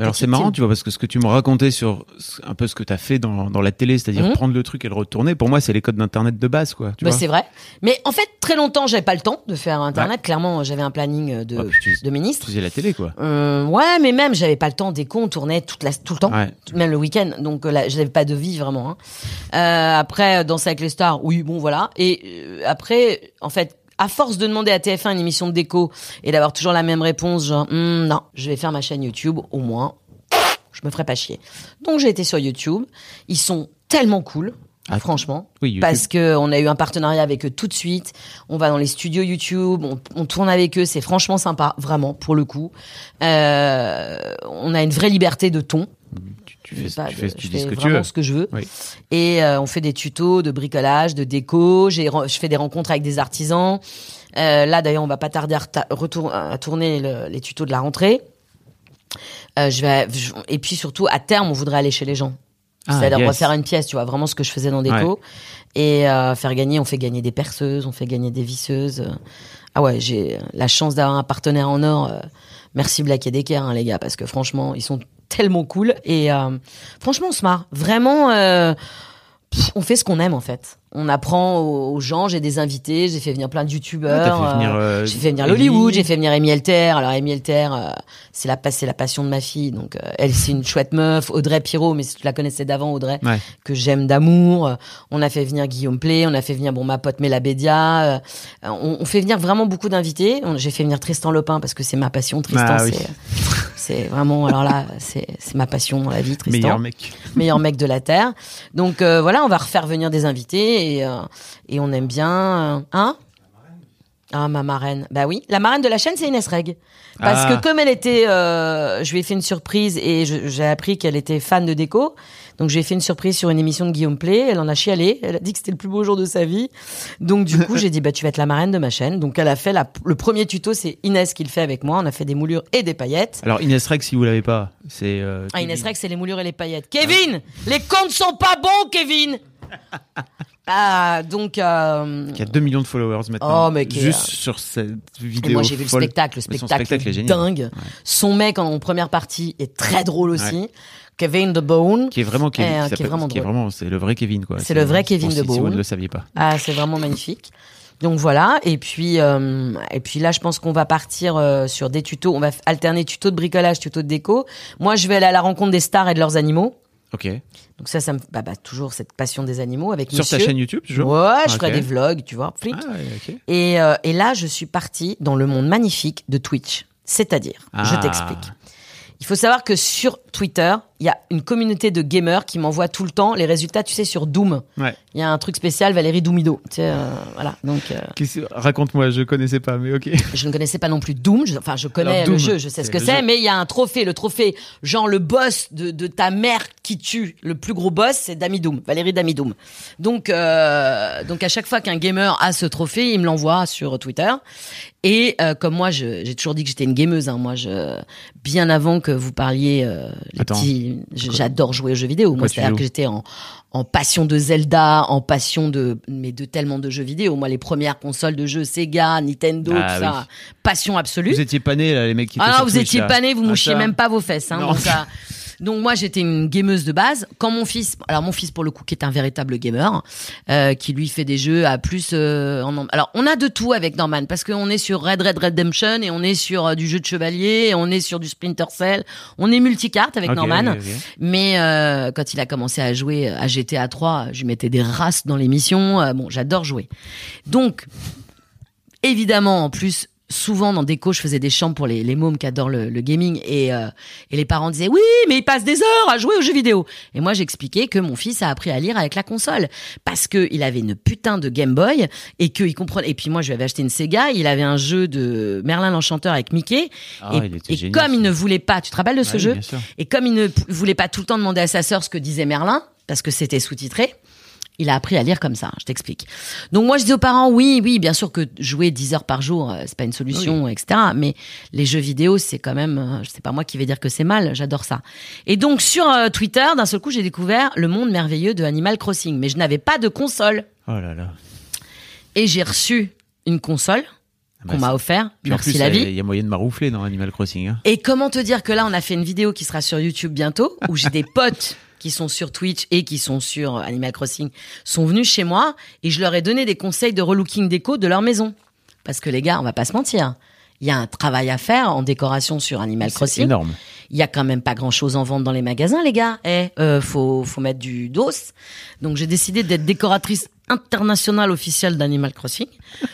Alors c'est marrant, tu vois, parce que ce que tu me racontais sur un peu ce que t'as fait dans, dans la télé, c'est-à-dire Mhm. prendre le truc et le retourner, pour moi, c'est les codes d'internet de base, quoi. Tu Bah, c'est vrai. Mais en fait, très longtemps, j'avais pas le temps de faire internet. Clairement, j'avais un planning euh, de, tu- de ministre. Tu faisais la télé, quoi. Euh, ouais, mais même, j'avais pas le temps. Des cons, on tournait toute la, tout le temps. Ouais. Même le week-end. Donc euh, là, j'avais pas de vie vraiment. Hein. Euh, après, danser avec les stars, oui, bon, voilà. Et euh, après, en fait, à force de demander à TF1 une émission de déco et d'avoir toujours la même réponse, genre, Hum, non, je vais faire ma chaîne YouTube, au moins, je me ferai pas chier. Donc j'ai été sur YouTube. Ils sont tellement cool. Ah, franchement, oui, parce que on a eu un partenariat avec eux tout de suite. On va dans les studios YouTube, on, on tourne avec eux, c'est franchement sympa, vraiment pour le coup. Euh, on a une vraie liberté de ton. Tu, fais, pas tu fais, tu je dis ce fais que tu veux. ce que je veux. Oui. Et euh, on fait des tutos de bricolage, de déco. J'ai, je fais des rencontres avec des artisans. Euh, là, d'ailleurs, on va pas tarder à, retour- à tourner le- les tutos de la rentrée. Euh, je vais, je- et puis surtout, à terme, on voudrait aller chez les gens. Ah, C'est-à-dire yes. refaire une pièce, tu vois, vraiment ce que je faisais dans déco. Et euh, faire gagner, on fait gagner des perceuses, on fait gagner des visseuses. Ah ouais, j'ai la chance d'avoir un partenaire en or. merci Black et Decker, hein, les gars, parce que franchement, ils sont tellement cool. Et euh, franchement, on se marre. Vraiment, euh, on fait ce qu'on aime en fait. On apprend aux, gens. J'ai des invités, j'ai fait venir plein de youtubeurs. venir, euh, euh, j'ai fait venir l'Hollywood, j'ai fait venir Amy Elter. Alors Amy Elter, euh, c'est la c'est la passion de ma fille. Donc euh, elle c'est une chouette meuf. Audrey Pirot, mais si tu la connaissais d'avant, Audrey, Ouais. que j'aime d'amour. On a fait venir Guillaume Play, on a fait venir bon ma pote Mela Bédia. Euh, on, on fait venir vraiment beaucoup d'invités. J'ai fait venir Tristan Lopin parce que c'est ma passion. Tristan, Ah oui. c'est vraiment alors là c'est c'est ma passion dans la vie. Tristan Meilleur mec. meilleur mec de la terre. Donc voilà, on va refaire venir des invités et, euh, et on aime bien. euh, hein? Ah, ma marraine. Bah oui, la marraine de la chaîne, c'est Inès Reg. Parce Ah. que comme elle était... euh, je lui ai fait une surprise et j'ai appris qu'elle était fan de déco. Donc j'ai fait une surprise sur une émission de Guillaume Play. Elle en a chialé. Elle a dit que c'était le plus beau jour de sa vie. Donc du coup, j'ai dit, bah tu vas être la marraine de ma chaîne. Donc elle a fait la- le premier tuto, c'est Inès qui le fait avec moi. On a fait des moulures et des paillettes. Alors Inès Rex, si vous l'avez pas, c'est. euh, Ah, Inès Rex, c'est les moulures et les paillettes. Kevin, les comptes sont pas bons, Kevin. Ah, donc. euh, Qui a 2 millions de followers maintenant. Oh, mais qui Juste sur cette vidéo. Et moi j'ai vu le spectacle, le son spectacle, spectacle est génial. dingue. Son mec en première partie est très drôle aussi. Kevin de Bone. Qui est vraiment Kevin. Eh, qui qui est vraiment qui est drôle. vraiment, c'est le vrai Kevin, quoi. C'est le vrai Kevin de si- Si vous ne le saviez pas. Ah, c'est vraiment magnifique. Donc voilà, et puis euh, et puis là, je pense qu'on va partir euh, sur des tutos. On va alterner tutos de bricolage, tutos de déco. Moi, je vais aller à la rencontre des stars et de leurs animaux. Ok. Donc ça, ça me bah, bah, toujours cette passion des animaux avec Sur ta monsieur. chaîne YouTube, toujours Ouais, je Ok. ferai des vlogs, tu vois. Ah, ouais, ok. Et, euh, et là, je suis partie dans le monde magnifique de Twitch. C'est-à-dire, je Ah. t'explique. Il faut savoir que sur Twitter, il y a une communauté de gamers qui m'envoie tout le temps les résultats, tu sais, sur Doom. Ouais. Il y a un truc spécial, Valérie Doomido. Tu sais, euh, voilà. Donc, euh, Raconte-moi, je connaissais pas, mais ok. je ne connaissais pas non plus Doom. Je- enfin, je connais Alors, Doom, le jeu, je sais ce que c'est, mais il y a un trophée. Le trophée, genre le boss de, de ta mère qui tue, le plus gros boss, c'est Dami Doom, Valérie Dami Doom. Donc, euh, donc à chaque fois qu'un gamer a ce trophée, il me l'envoie sur Twitter. Et euh, comme moi, j'ai toujours dit que j'étais une gameuse. Hein, moi, je, bien avant que vous parliez, euh, les Attends. petits, j'adore jouer aux jeux vidéo. Moi, c'est-à-dire que j'étais en, en passion de Zelda, en passion de, mais de tellement de jeux vidéo. Moi, les premières consoles de jeux Sega, Nintendo, Ah, tout ça, passion absolue. Vous étiez pas nés, là, les mecs qui étaient Ah non, vous étiez pas nés, vous Ah, mouchiez ça. même pas vos fesses. Hein, Non. donc, ça- donc moi j'étais une gameuse de base. Quand mon fils, alors mon fils pour le coup qui est un véritable gamer, euh, qui lui fait des jeux à plus. euh, en, alors on a de tout avec Norman parce qu'on est sur Red Red Redemption et on est sur euh, du jeu de chevalier, et on est sur du Splinter Cell, on est multicarte avec Norman. Mais euh, quand il a commencé à jouer à GTA 3, je lui mettais des races dans l'émission. Euh, bon, j'adore jouer. Donc, évidemment, en plus, souvent dans Déco, je faisais des chants pour les, les mômes qui adorent le, le gaming. Et, euh, et les parents disaient, oui, mais il passe des heures à jouer aux jeux vidéo. Et moi, j'expliquais que mon fils a appris à lire avec la console. Parce que il avait une putain de Game Boy et qu'il comprenait. Et puis moi, je lui avais acheté une Sega. Il avait un jeu de Merlin l'Enchanteur avec Mickey. Ah, et il était et génial, comme il ne voulait pas, tu te rappelles de ce Ouais, jeu et comme il ne voulait pas tout le temps demander à sa sœur ce que disait Merlin, parce que c'était sous-titré, il a appris à lire comme ça, je t'explique. Donc moi je dis aux parents, oui, oui, bien sûr que jouer 10 heures par jour, euh, c'est pas une solution, etc. Mais les jeux vidéo, c'est quand même, euh, c'est pas moi qui vais dire que c'est mal, j'adore ça. Et donc sur euh, Twitter, d'un seul coup, j'ai découvert le monde merveilleux de Animal Crossing, mais je n'avais pas de console. Oh là là. Et j'ai reçu une console qu'on m'a c'est- offert, Puis merci plus, la il y a- vie. Il y a moyen de maroufler dans Animal Crossing. Hein. Et comment te dire que là, on a fait une vidéo qui sera sur YouTube bientôt, où j'ai des potes qui sont sur Twitch et qui sont sur Animal Crossing, sont venus chez moi et je leur ai donné des conseils de relooking déco de leur maison. Parce que les gars, on va pas se mentir. Il y a un travail à faire en décoration sur Animal C'est Crossing. énorme. Il y a quand même pas grand chose en vente dans les magasins, les gars. Eh, euh, faut, faut mettre du dos. Donc j'ai décidé d'être décoratrice internationale officielle d'Animal Crossing.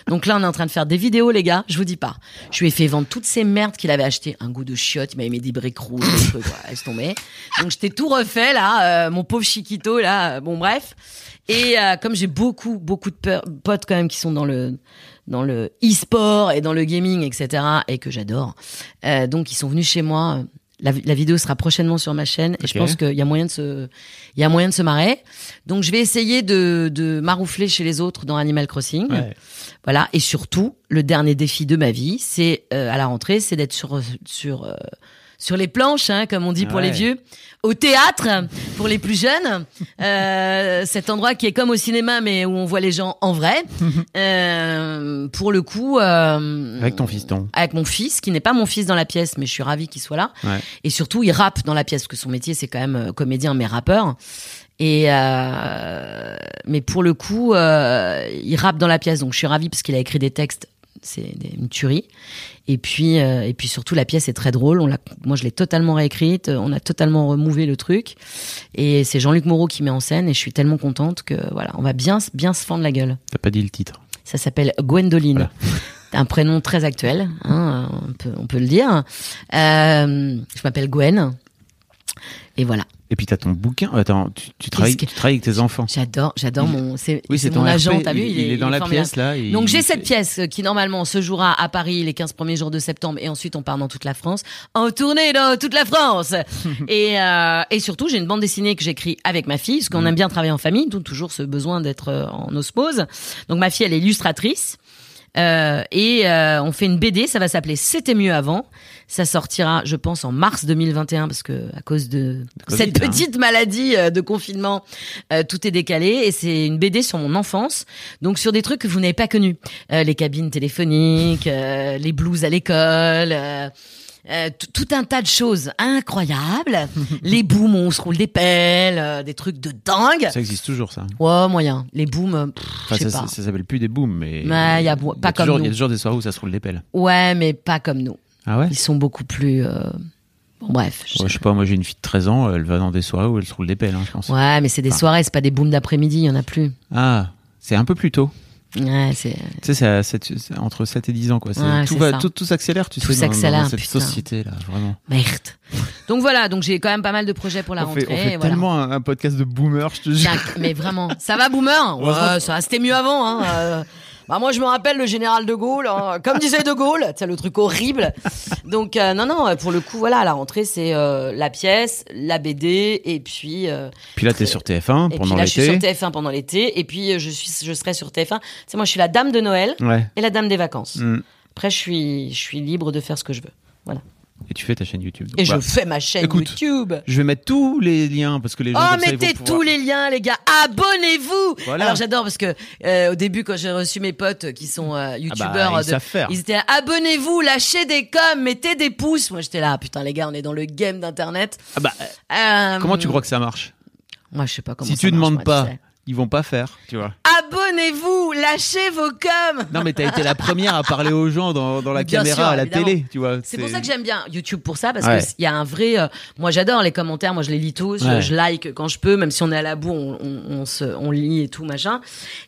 Donc là, on est en train de faire des vidéos, les gars. Je vous dis pas. Je lui ai fait vendre toutes ces merdes qu'il avait achetées. Un goût de chiottes, il m'avait mis des briques rouges, des trucs, voilà, laisse tomber. Donc j'étais tout refait, là, euh, mon pauvre Chiquito, là. euh, bon, bref. Et euh, comme j'ai beaucoup, beaucoup de peur- potes quand même qui sont dans le dans le e-sport et dans le gaming, etc., et que j'adore. Donc, ils sont venus chez moi. La, la vidéo sera prochainement sur ma chaîne et je pense qu'il y a moyen de se, il y a moyen de se marrer. Donc, je vais essayer de, de maroufler chez les autres dans Animal Crossing. Ouais. Voilà. Et surtout, le dernier défi de ma vie, c'est euh, à la rentrée, c'est d'être sur sur euh, sur les planches, hein, comme on dit pour Ouais. les vieux, au théâtre pour les plus jeunes. Euh, cet endroit qui est comme au cinéma, mais où on voit les gens en vrai. Euh, pour le coup, euh, Avec ton fiston. avec mon fils, qui n'est pas mon fils dans la pièce, mais je suis ravie qu'il soit là. Ouais. Et surtout, il rappe dans la pièce, parce que son métier, c'est quand même euh, comédien, mais rappeur. Et euh, mais pour le coup, euh, il rappe dans la pièce, donc je suis ravie parce qu'il a écrit des textes, c'est une tuerie. Et puis euh, et puis surtout, la pièce est très drôle. On l'a, moi, je l'ai totalement réécrite, on a totalement remouvé le truc. Et c'est Jean-Luc Moreau qui met en scène, et je suis tellement contente que voilà, on va bien se- bien se fendre la gueule. T'as pas dit le titre. Ça s'appelle Gwendoline. Voilà. Un prénom très actuel, hein, on, peut, on peut le dire. Euh, je m'appelle Gwen. Et voilà. Et puis t'as ton bouquin. Attends, tu, tu travailles, que- tu travailles avec tes enfants. J'adore, j'adore mon. C'est Oui, c'est mon agent, t'as vu il, il est dans la formidable. pièce là. Donc j'ai cette pièce qui normalement se jouera à Paris les 15 premiers jours de septembre et ensuite on part dans toute la France, en tournée dans toute la France. et, euh, et surtout j'ai une bande dessinée que j'écris avec ma fille, parce qu'on aime bien travailler en famille, d'où toujours ce besoin d'être euh, en osmose. Donc ma fille elle est illustratrice. Euh, et euh, on fait une BD, ça va s'appeler C'était mieux avant. Ça sortira, je pense, en mars 2021 parce que à cause de Covid, cette hein. petite maladie euh, de confinement, euh, tout est décalé. Et c'est une BD sur mon enfance, donc sur des trucs que vous n'avez pas connus, Euh, les cabines téléphoniques, euh, les blues à l'école. euh, tout un tas de choses incroyables, les booms où on se roule des pelles, euh, des trucs de dingue. Ça existe toujours, ça. Ouais, moyen. Les booms, pff, Enfin, ça, pas. ça, ça s'appelle plus des booms, mais. Ouais, y a il comme toujours, Il y a toujours des soirées où ça se roule des pelles. Ouais, mais pas comme nous. Ah ouais Ils sont beaucoup plus. euh, Bon, bref. je- Ouais, Je sais pas, moi j'ai une fille de 13 ans, elle va dans des soirées où elle se roule des pelles, hein, je pense. Ouais, mais c'est des Ah. soirées, c'est pas des booms d'après-midi, il y en a plus. Ah, c'est un peu plus tôt. Ouais, c'est. Tu sais, c'est entre 7 et 10 ans, quoi. Ouais, tout, va, ça. tout, tout s'accélère, tu Tout sais, dans- dans, s'accélère, cette putain. société-là, vraiment. Merde. Donc voilà, donc j'ai quand même pas mal de projets pour la on rentrée. fait, on fait et voilà. tellement un, un podcast de boomer, je te jure. Mais vraiment, ça va boomer? Ouais, ça c'était mieux avant. Hein. Bah moi je me rappelle le général de Gaulle, hein. comme disait de Gaulle, c'est le truc horrible. Donc euh, non non, pour le coup voilà, à la rentrée c'est euh, la pièce, la BD et puis euh, Puis là, t'es sur TF1 et puis pendant là je suis sur l'été. TF1 pendant l'été et puis je suis je serai sur TF1. C'est moi je suis la dame de Noël Ouais. et la dame des vacances. Mm. Après je suis je suis libre de faire ce que je veux. Voilà. Et tu fais ta chaîne YouTube. Et je fais ma chaîne Écoute, YouTube. Je vais mettre tous les liens parce que les gens. Oh, ça, mettez vont tous les liens, les gars. Abonnez-vous. Voilà. Alors j'adore parce que euh, au début, quand j'ai reçu mes potes qui sont euh, Ah youtubeurs, bah, ils de- ils étaient abonnez-vous, lâchez des coms, mettez des pouces. Moi j'étais là, putain les gars, on est dans le game d'internet. Ah bah, Euh, comment tu crois que ça marche? Moi je sais pas comment. Si ça tu marche, demandes moi, tu pas, sais. Ils vont pas faire, tu vois. Abonnez-vous, lâchez vos coms. Non, mais t'as été la première à parler aux gens dans, dans la Bien caméra sûr, à la évidemment. télé, tu vois. C'est pour ça que j'aime bien YouTube pour ça parce Ouais. que il y a un vrai. euh, moi j'adore les commentaires, moi je les lis tous, je- Ouais. je, like quand je peux, même si on est à la boue, on, on, on se, on lit et tout machin.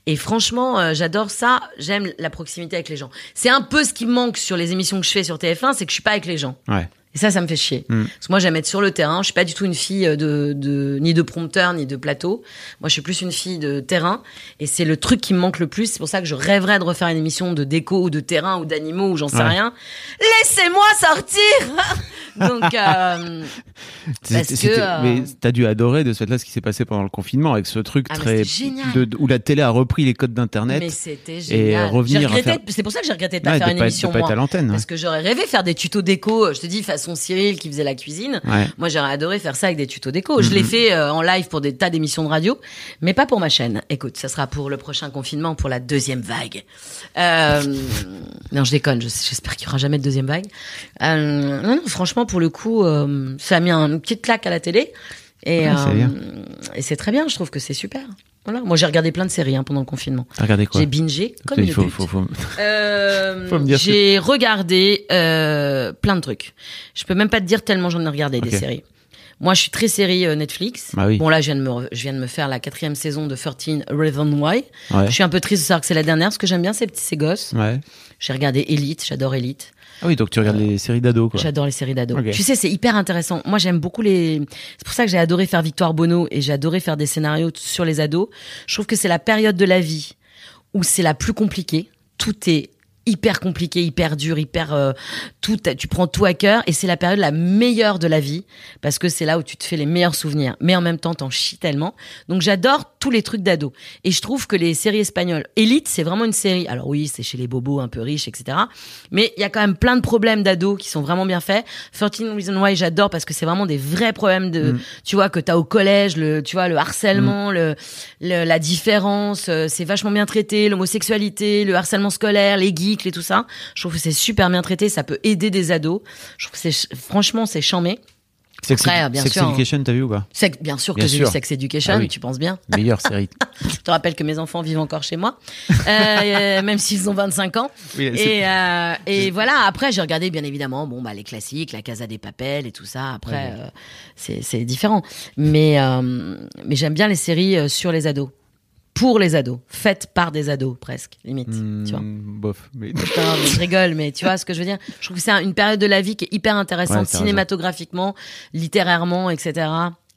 Et franchement, euh, j'adore ça. J'aime la proximité avec les gens. C'est un peu ce qui me manque sur les émissions que je fais sur TF1, c'est que je suis pas avec les gens. Ouais. Et ça, ça me fait chier. Mm. Parce que moi, j'aime être sur le terrain. Je suis pas du tout une fille de, de ni de prompteur ni de plateau. Moi, je suis plus une fille de terrain. Et c'est le truc qui me manque le plus. C'est pour ça que je rêverais de refaire une émission de déco ou de terrain ou d'animaux ou j'en sais Ouais. rien. Laissez-moi sortir. Donc, euh, Parce que, euh, Mais t'as dû adorer de ce fait-là ce qui s'est passé pendant le confinement avec ce truc Ah, très de- de- où la télé a repris les codes d'internet. mais c'était génial. revenir à regretté- faire- C'est pour ça que j'ai regretté de pas Ouais, faire de une pas émission pas moi. à l'antenne. Parce que j'aurais rêvé faire des tutos déco. Je te dis façon Cyril qui faisait la cuisine. Ouais. Moi, j'aurais adoré faire ça avec des tutos déco. Je l'ai fait euh, en live pour des tas d'émissions de radio, mais pas pour ma chaîne. Écoute, ça sera pour le prochain confinement, pour la deuxième vague. Euh, non, je déconne. je- J'espère qu'il y aura jamais de deuxième vague. Euh, non, non, franchement, pour le coup, ça a mis un- une petite claque à la télé. Ouais, et c'est très bien. Je trouve que c'est super. Voilà. Moi, j'ai regardé plein de séries hein, pendant le confinement. T'as regardé quoi J'ai bingé comme Il une faut, faut, faut- Euh, Faut me dire j'ai regardé euh, plein de trucs. Je peux même pas te dire tellement j'en ai regardé des séries. Moi, je suis très série euh, Netflix. Oui. Bon, là, je viens, de me, re- je viens de me faire la quatrième saison de 13 Reason Why. Ouais. Je suis un peu triste de savoir que c'est la dernière, parce que j'aime bien ces petits ces gosses. Ouais. J'ai regardé Elite, j'adore Elite. Ah oui, donc tu regardes les séries d'ados, quoi. J'adore les séries d'ados. Tu sais, c'est hyper intéressant. Moi, j'aime beaucoup les. C'est pour ça que j'ai adoré faire Victoire Bono et j'ai adoré faire des scénarios sur les ados. Je trouve que c'est la période de la vie où c'est la plus compliquée. Tout est hyper compliqué, hyper dur, hyper euh, tout. Tu prends tout à cœur et c'est la période la meilleure de la vie parce que c'est là où tu te fais les meilleurs souvenirs. Mais en même temps, t'en chies tellement. Donc j'adore tous les trucs d'ados et je trouve que les séries espagnoles, Elite, c'est vraiment une série. Alors oui, c'est chez les bobos un peu riches, etc. Mais il y a quand même plein de problèmes d'ados qui sont vraiment bien faits. 13 Reasons Why, j'adore parce que c'est vraiment des vrais problèmes de, tu vois, que t'as au collège, le, tu vois, le harcèlement, le, le- la différence, euh, c'est vachement bien traité, l'homosexualité, le harcèlement scolaire, les geeks, et tout ça. Je trouve que c'est super bien traité, ça peut aider des ados. Je trouve que c'est, ch- franchement, c'est chambé. Sex, Après, bien Sex sûr, hein. Education, t'as vu ou pas Sex- bien sûr que j'ai vu Sex Education, Ah oui. tu penses bien. Meilleure série. Je te rappelle que mes enfants vivent encore chez moi, euh, même s'ils ont 25 ans. Oui, Et, euh, et voilà, après, j'ai regardé bien évidemment bon, bah, les classiques, la Casa des Papels et tout ça. Après, euh, c'est différent. Mais, euh, mais j'aime bien les séries euh, sur les ados. Pour les ados. Faites par des ados, presque, limite. tu vois. Hmm, bof. Mais... Putain, mais je rigole, mais tu vois ce que je veux dire Je trouve que c'est un- une période de la vie qui est hyper intéressante, cinématographiquement, littérairement, etc.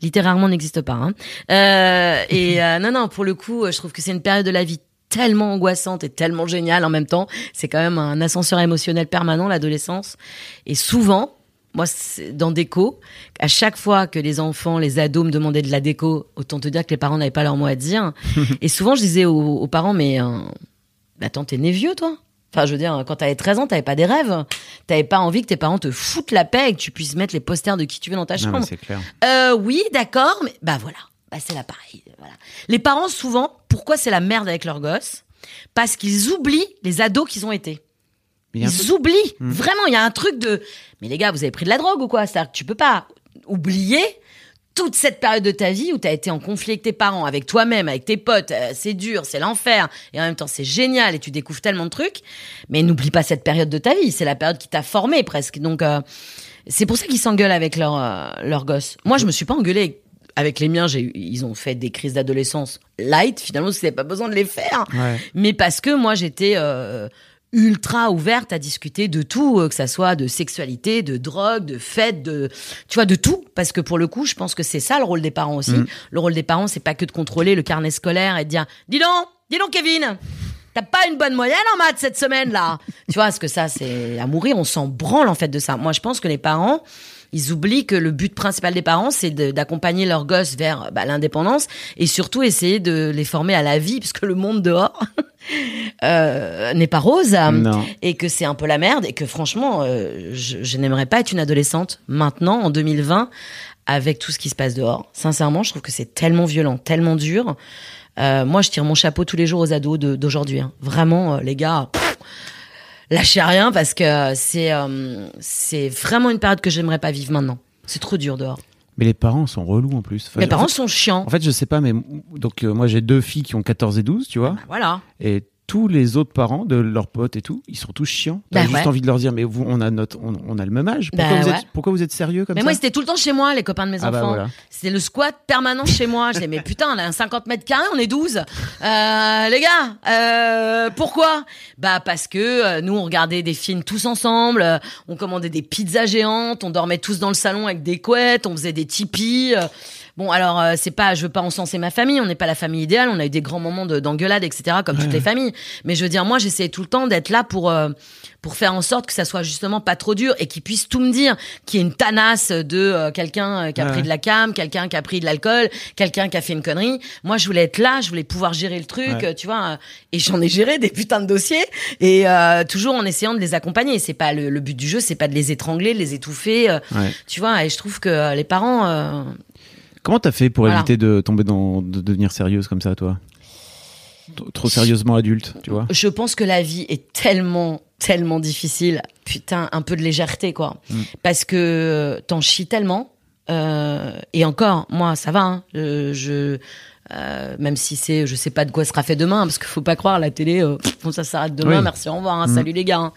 Littérairement n'existe pas. Hein. Euh, et euh, non, non, pour le coup, je trouve que c'est une période de la vie tellement angoissante et tellement géniale en même temps. C'est quand même un ascenseur émotionnel permanent, l'adolescence. Et souvent, moi, dans déco, à chaque fois que les enfants, les ados me demandaient de la déco, autant te dire que les parents n'avaient pas leur mot à dire. et souvent, je disais aux, aux parents, mais euh, attends, t'es né vieux, toi? Enfin, je veux dire, quand t'avais 13 ans, t'avais pas des rêves. T'avais pas envie que tes parents te foutent la paix et que tu puisses mettre les posters de qui tu veux dans ta chambre. c'est clair. Euh, oui, d'accord, mais bah voilà. Bah c'est là pareil. Voilà. Les parents, souvent, pourquoi c'est la merde avec leurs gosses? Parce qu'ils oublient les ados qu'ils ont été. Ils truc- oublient. Hmm. Vraiment, il y a un truc de. Mais les gars, vous avez pris de la drogue ou quoi? C'est-à-dire que tu peux pas oublier toute cette période de ta vie où tu as été en conflit avec tes parents, avec toi-même, avec tes potes. euh, c'est dur, c'est l'enfer. Et en même temps, c'est génial et tu découvres tellement de trucs. Mais n'oublie pas cette période de ta vie. C'est la période qui t'a formé presque. Donc, euh, c'est pour ça qu'ils s'engueulent avec leurs euh, leurs gosses. Moi, je me suis pas engueulée avec les miens. J'ai ils ont fait des crises d'adolescence light. Finalement, parce n'avaient pas besoin de les faire Ouais. mais parce que moi j'étais euh, ultra ouverte à discuter de tout, euh, que ça soit de sexualité, de drogue, de fête, de tu vois de tout, parce que pour le coup, je pense que c'est ça le rôle des parents aussi. Le rôle des parents, c'est pas que de contrôler le carnet scolaire et de dire, dis donc, dis donc Kevin. T'as pas une bonne moyenne en maths cette semaine là Tu vois, parce que ça c'est à mourir, on s'en branle en fait de ça. Moi je pense que les parents, ils oublient que le but principal des parents, c'est d'accompagner leurs gosses vers bah, l'indépendance et surtout essayer de les former à la vie, parce que le monde dehors euh, n'est pas rose Non. et que c'est un peu la merde et que franchement, euh, je, je n'aimerais pas être une adolescente maintenant en 2020 avec tout ce qui se passe dehors. Sincèrement, je trouve que c'est tellement violent, tellement dur. Euh, moi, je tire mon chapeau tous les jours aux ados d'aujourd'hui. hein. Vraiment, euh, les gars. pff, Lâchez rien parce que c'est euh, c'est vraiment une période que j'aimerais pas vivre maintenant. C'est trop dur dehors. Mais les parents sont relous en plus. Enfin, Les en parents fait- sont chiants. En fait, je sais pas, mais donc euh, moi j'ai deux filles qui ont 14 et 12, tu vois, Bah, voilà. et tous les autres parents de leurs potes et tout, ils sont tous chiants. T'as Bah juste ouais. envie de leur dire, mais vous, on a notre, on, on a le même âge. Pourquoi, Bah vous, ouais. êtes, pourquoi vous êtes sérieux comme Mais ça moi, c'était tout le temps chez moi, les copains de mes Ah bah enfants. voilà. C'était le squat permanent chez moi. Je disais, mais putain, on a un 50 mètres carrés, on est 12. Euh, les gars, euh, pourquoi? Bah parce que euh, nous, on regardait des films tous ensemble, on commandait des pizzas géantes, on dormait tous dans le salon avec des couettes, on faisait des tipis. Bon, alors, euh, c'est pas, je veux pas encenser ma famille, on n'est pas la famille idéale, on a eu des grands moments de- d'engueulade, etc., comme toutes les familles. Mais je veux dire, moi, j'essayais tout le temps d'être là pour, euh, pour faire en sorte que ça soit justement pas trop dur et qu'ils puissent tout me dire, qu'il y ait une tanasse de euh, quelqu'un euh, qui a Ouais. pris de la cam, quelqu'un qui a pris de l'alcool, quelqu'un qui a fait une connerie. Moi, je voulais être là, je voulais pouvoir gérer le truc, Ouais. euh, tu vois. Et j'en ai géré des putains de dossiers et euh, toujours en essayant de les accompagner. C'est pas le, le but du jeu, c'est pas de les étrangler, de les étouffer, Ouais. tu vois. Et je trouve que les parents, euh, Comment t'as fait pour Voilà. éviter de tomber dans, de devenir sérieuse comme ça, toi? Trop sérieusement adulte, tu vois? Je pense que la vie est tellement, tellement difficile. Putain, un peu de légèreté, quoi. Parce que t'en chies tellement. euh, et encore, moi, ça va. Hein, je, je- euh, même si c'est, je sais pas de quoi sera fait demain, parce qu'il faut pas croire la télé, euh, ça s'arrête demain. Oui. Merci, au revoir, hein, salut les gars. hein.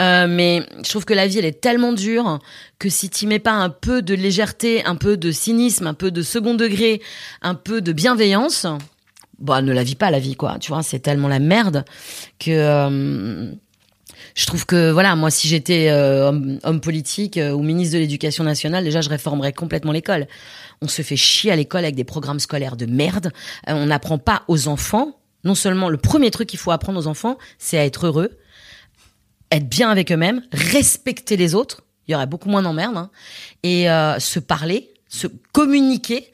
Euh, mais je trouve que la vie, elle est tellement dure que si t'y mets pas un peu de légèreté, un peu de cynisme, un peu de second degré, un peu de bienveillance, bah ne la vis pas la vie quoi tu vois c'est tellement la merde que euh, je trouve que voilà moi si j'étais euh, homme, politique euh, ou ministre de l'éducation nationale déjà je réformerais complètement l'école. On se fait chier à l'école avec des programmes scolaires de merde. Euh, on n'apprend pas aux enfants. Non seulement le premier truc qu'il faut apprendre aux enfants c'est à être heureux être bien avec eux-mêmes respecter les autres. Il y aurait beaucoup moins d'emmerdes hein, et euh, se parler se communiquer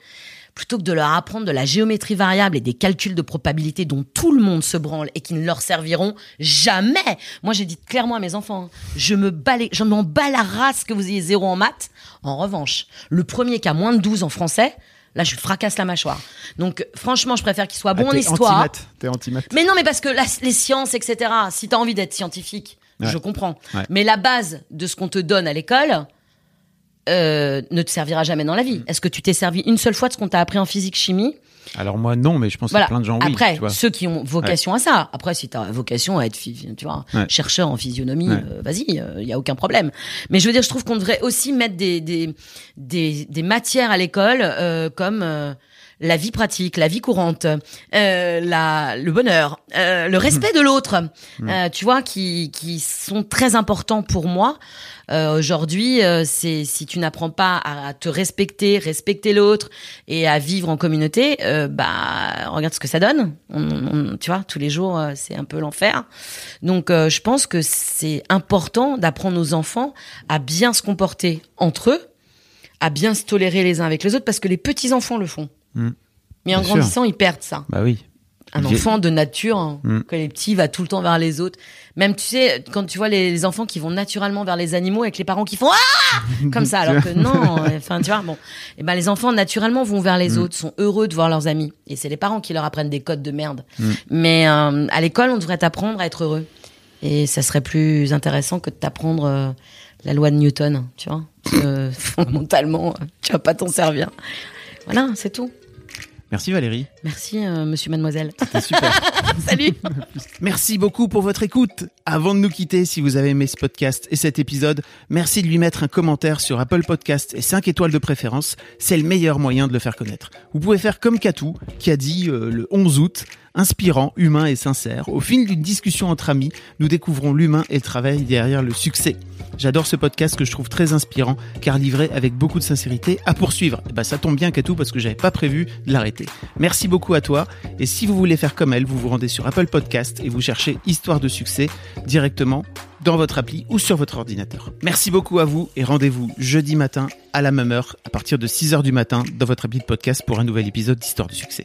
plutôt que de leur apprendre de la géométrie variable et des calculs de probabilité dont tout le monde se branle et qui ne leur serviront jamais. Moi, j'ai dit clairement à mes enfants, hein, je me les- je m'en bats la race que vous ayez zéro en maths. En revanche, le premier qui a moins de 12 en français, là, je lui fracasse la mâchoire. Donc, franchement, je préfère qu'il soit bon Ah, en t'es histoire. anti-maths, T'es anti-maths. Mais non, mais parce que la- les sciences, etc., si t'as envie d'être scientifique, Ouais. je comprends. Ouais. Mais la base de ce qu'on te donne à l'école euh, ne te servira jamais dans la Mm. vie. Est-ce que tu t'es servi une seule fois de ce qu'on t'a appris en physique chimie? Alors moi, non, mais je pense Voilà. que plein de gens, oui. Après, tu vois. ceux qui ont vocation à ça. Après, si t'as vocation à être, tu vois, Ouais. chercheur en physionomie, Ouais. euh, vas-y, il y a aucun problème. Mais je veux dire, je trouve qu'on devrait aussi mettre des des des, des matières à l'école euh, comme euh, la vie pratique, la vie courante, euh, la, le bonheur, euh, le respect de l'autre, euh, tu vois, qui, qui sont très importants pour moi. Euh, Aujourd'hui, euh, c'est si tu n'apprends pas à, à te respecter, respecter l'autre et à vivre en communauté, euh, bah regarde ce que ça donne. On- on- tu vois, tous les jours, c'est un peu l'enfer. Donc, euh, je pense que c'est important d'apprendre aux enfants à bien se comporter entre eux, à bien se tolérer les uns avec les autres, parce que les petits enfants le font. Mm. Mais en Bien sûr. grandissant, ils perdent ça. Bah oui. Un enfant de nature, hein, Mm. quand il est petit, il va tout le temps vers les autres. Même, tu sais, quand tu vois les, les enfants qui vont naturellement vers les animaux avec les parents qui font ah comme ça, alors que non. Enfin, tu vois, bon, et ben les enfants naturellement vont vers les autres, sont heureux de voir leurs amis, et c'est les parents qui leur apprennent des codes de merde. Mais euh, à l'école, on devrait t'apprendre à être heureux, et ça serait plus intéressant que de t'apprendre euh, la loi de Newton, tu vois. Parce que, fondamentalement, euh, tu vas pas t'en servir. Voilà, c'est tout. Merci Valérie. Merci, euh, monsieur, mademoiselle. C'était super. Salut. Merci beaucoup pour votre écoute. Avant de nous quitter, si vous avez aimé ce podcast et cet épisode, merci de lui mettre un commentaire sur Apple Podcast et 5 étoiles de préférence. C'est le meilleur moyen de le faire connaître. Vous pouvez faire comme Katou, qui a dit euh, le 11 août, inspirant, humain et sincère. Au fil d'une discussion entre amis, nous découvrons l'humain et le travail derrière le succès. J'adore ce podcast que je trouve très inspirant, car livré avec beaucoup de sincérité. À poursuivre. Eh ben, ça tombe bien, Katou, parce que j'avais pas prévu de l'arrêter. Merci beaucoup à toi. Et si vous voulez faire comme elle, vous vous rendez sur Apple Podcast et vous cherchez Histoire de succès directement dans votre appli ou sur votre ordinateur. Merci beaucoup à vous et rendez-vous jeudi matin à la même heure, à partir de 6h du matin, dans votre appli de podcast pour un nouvel épisode d'Histoire de succès.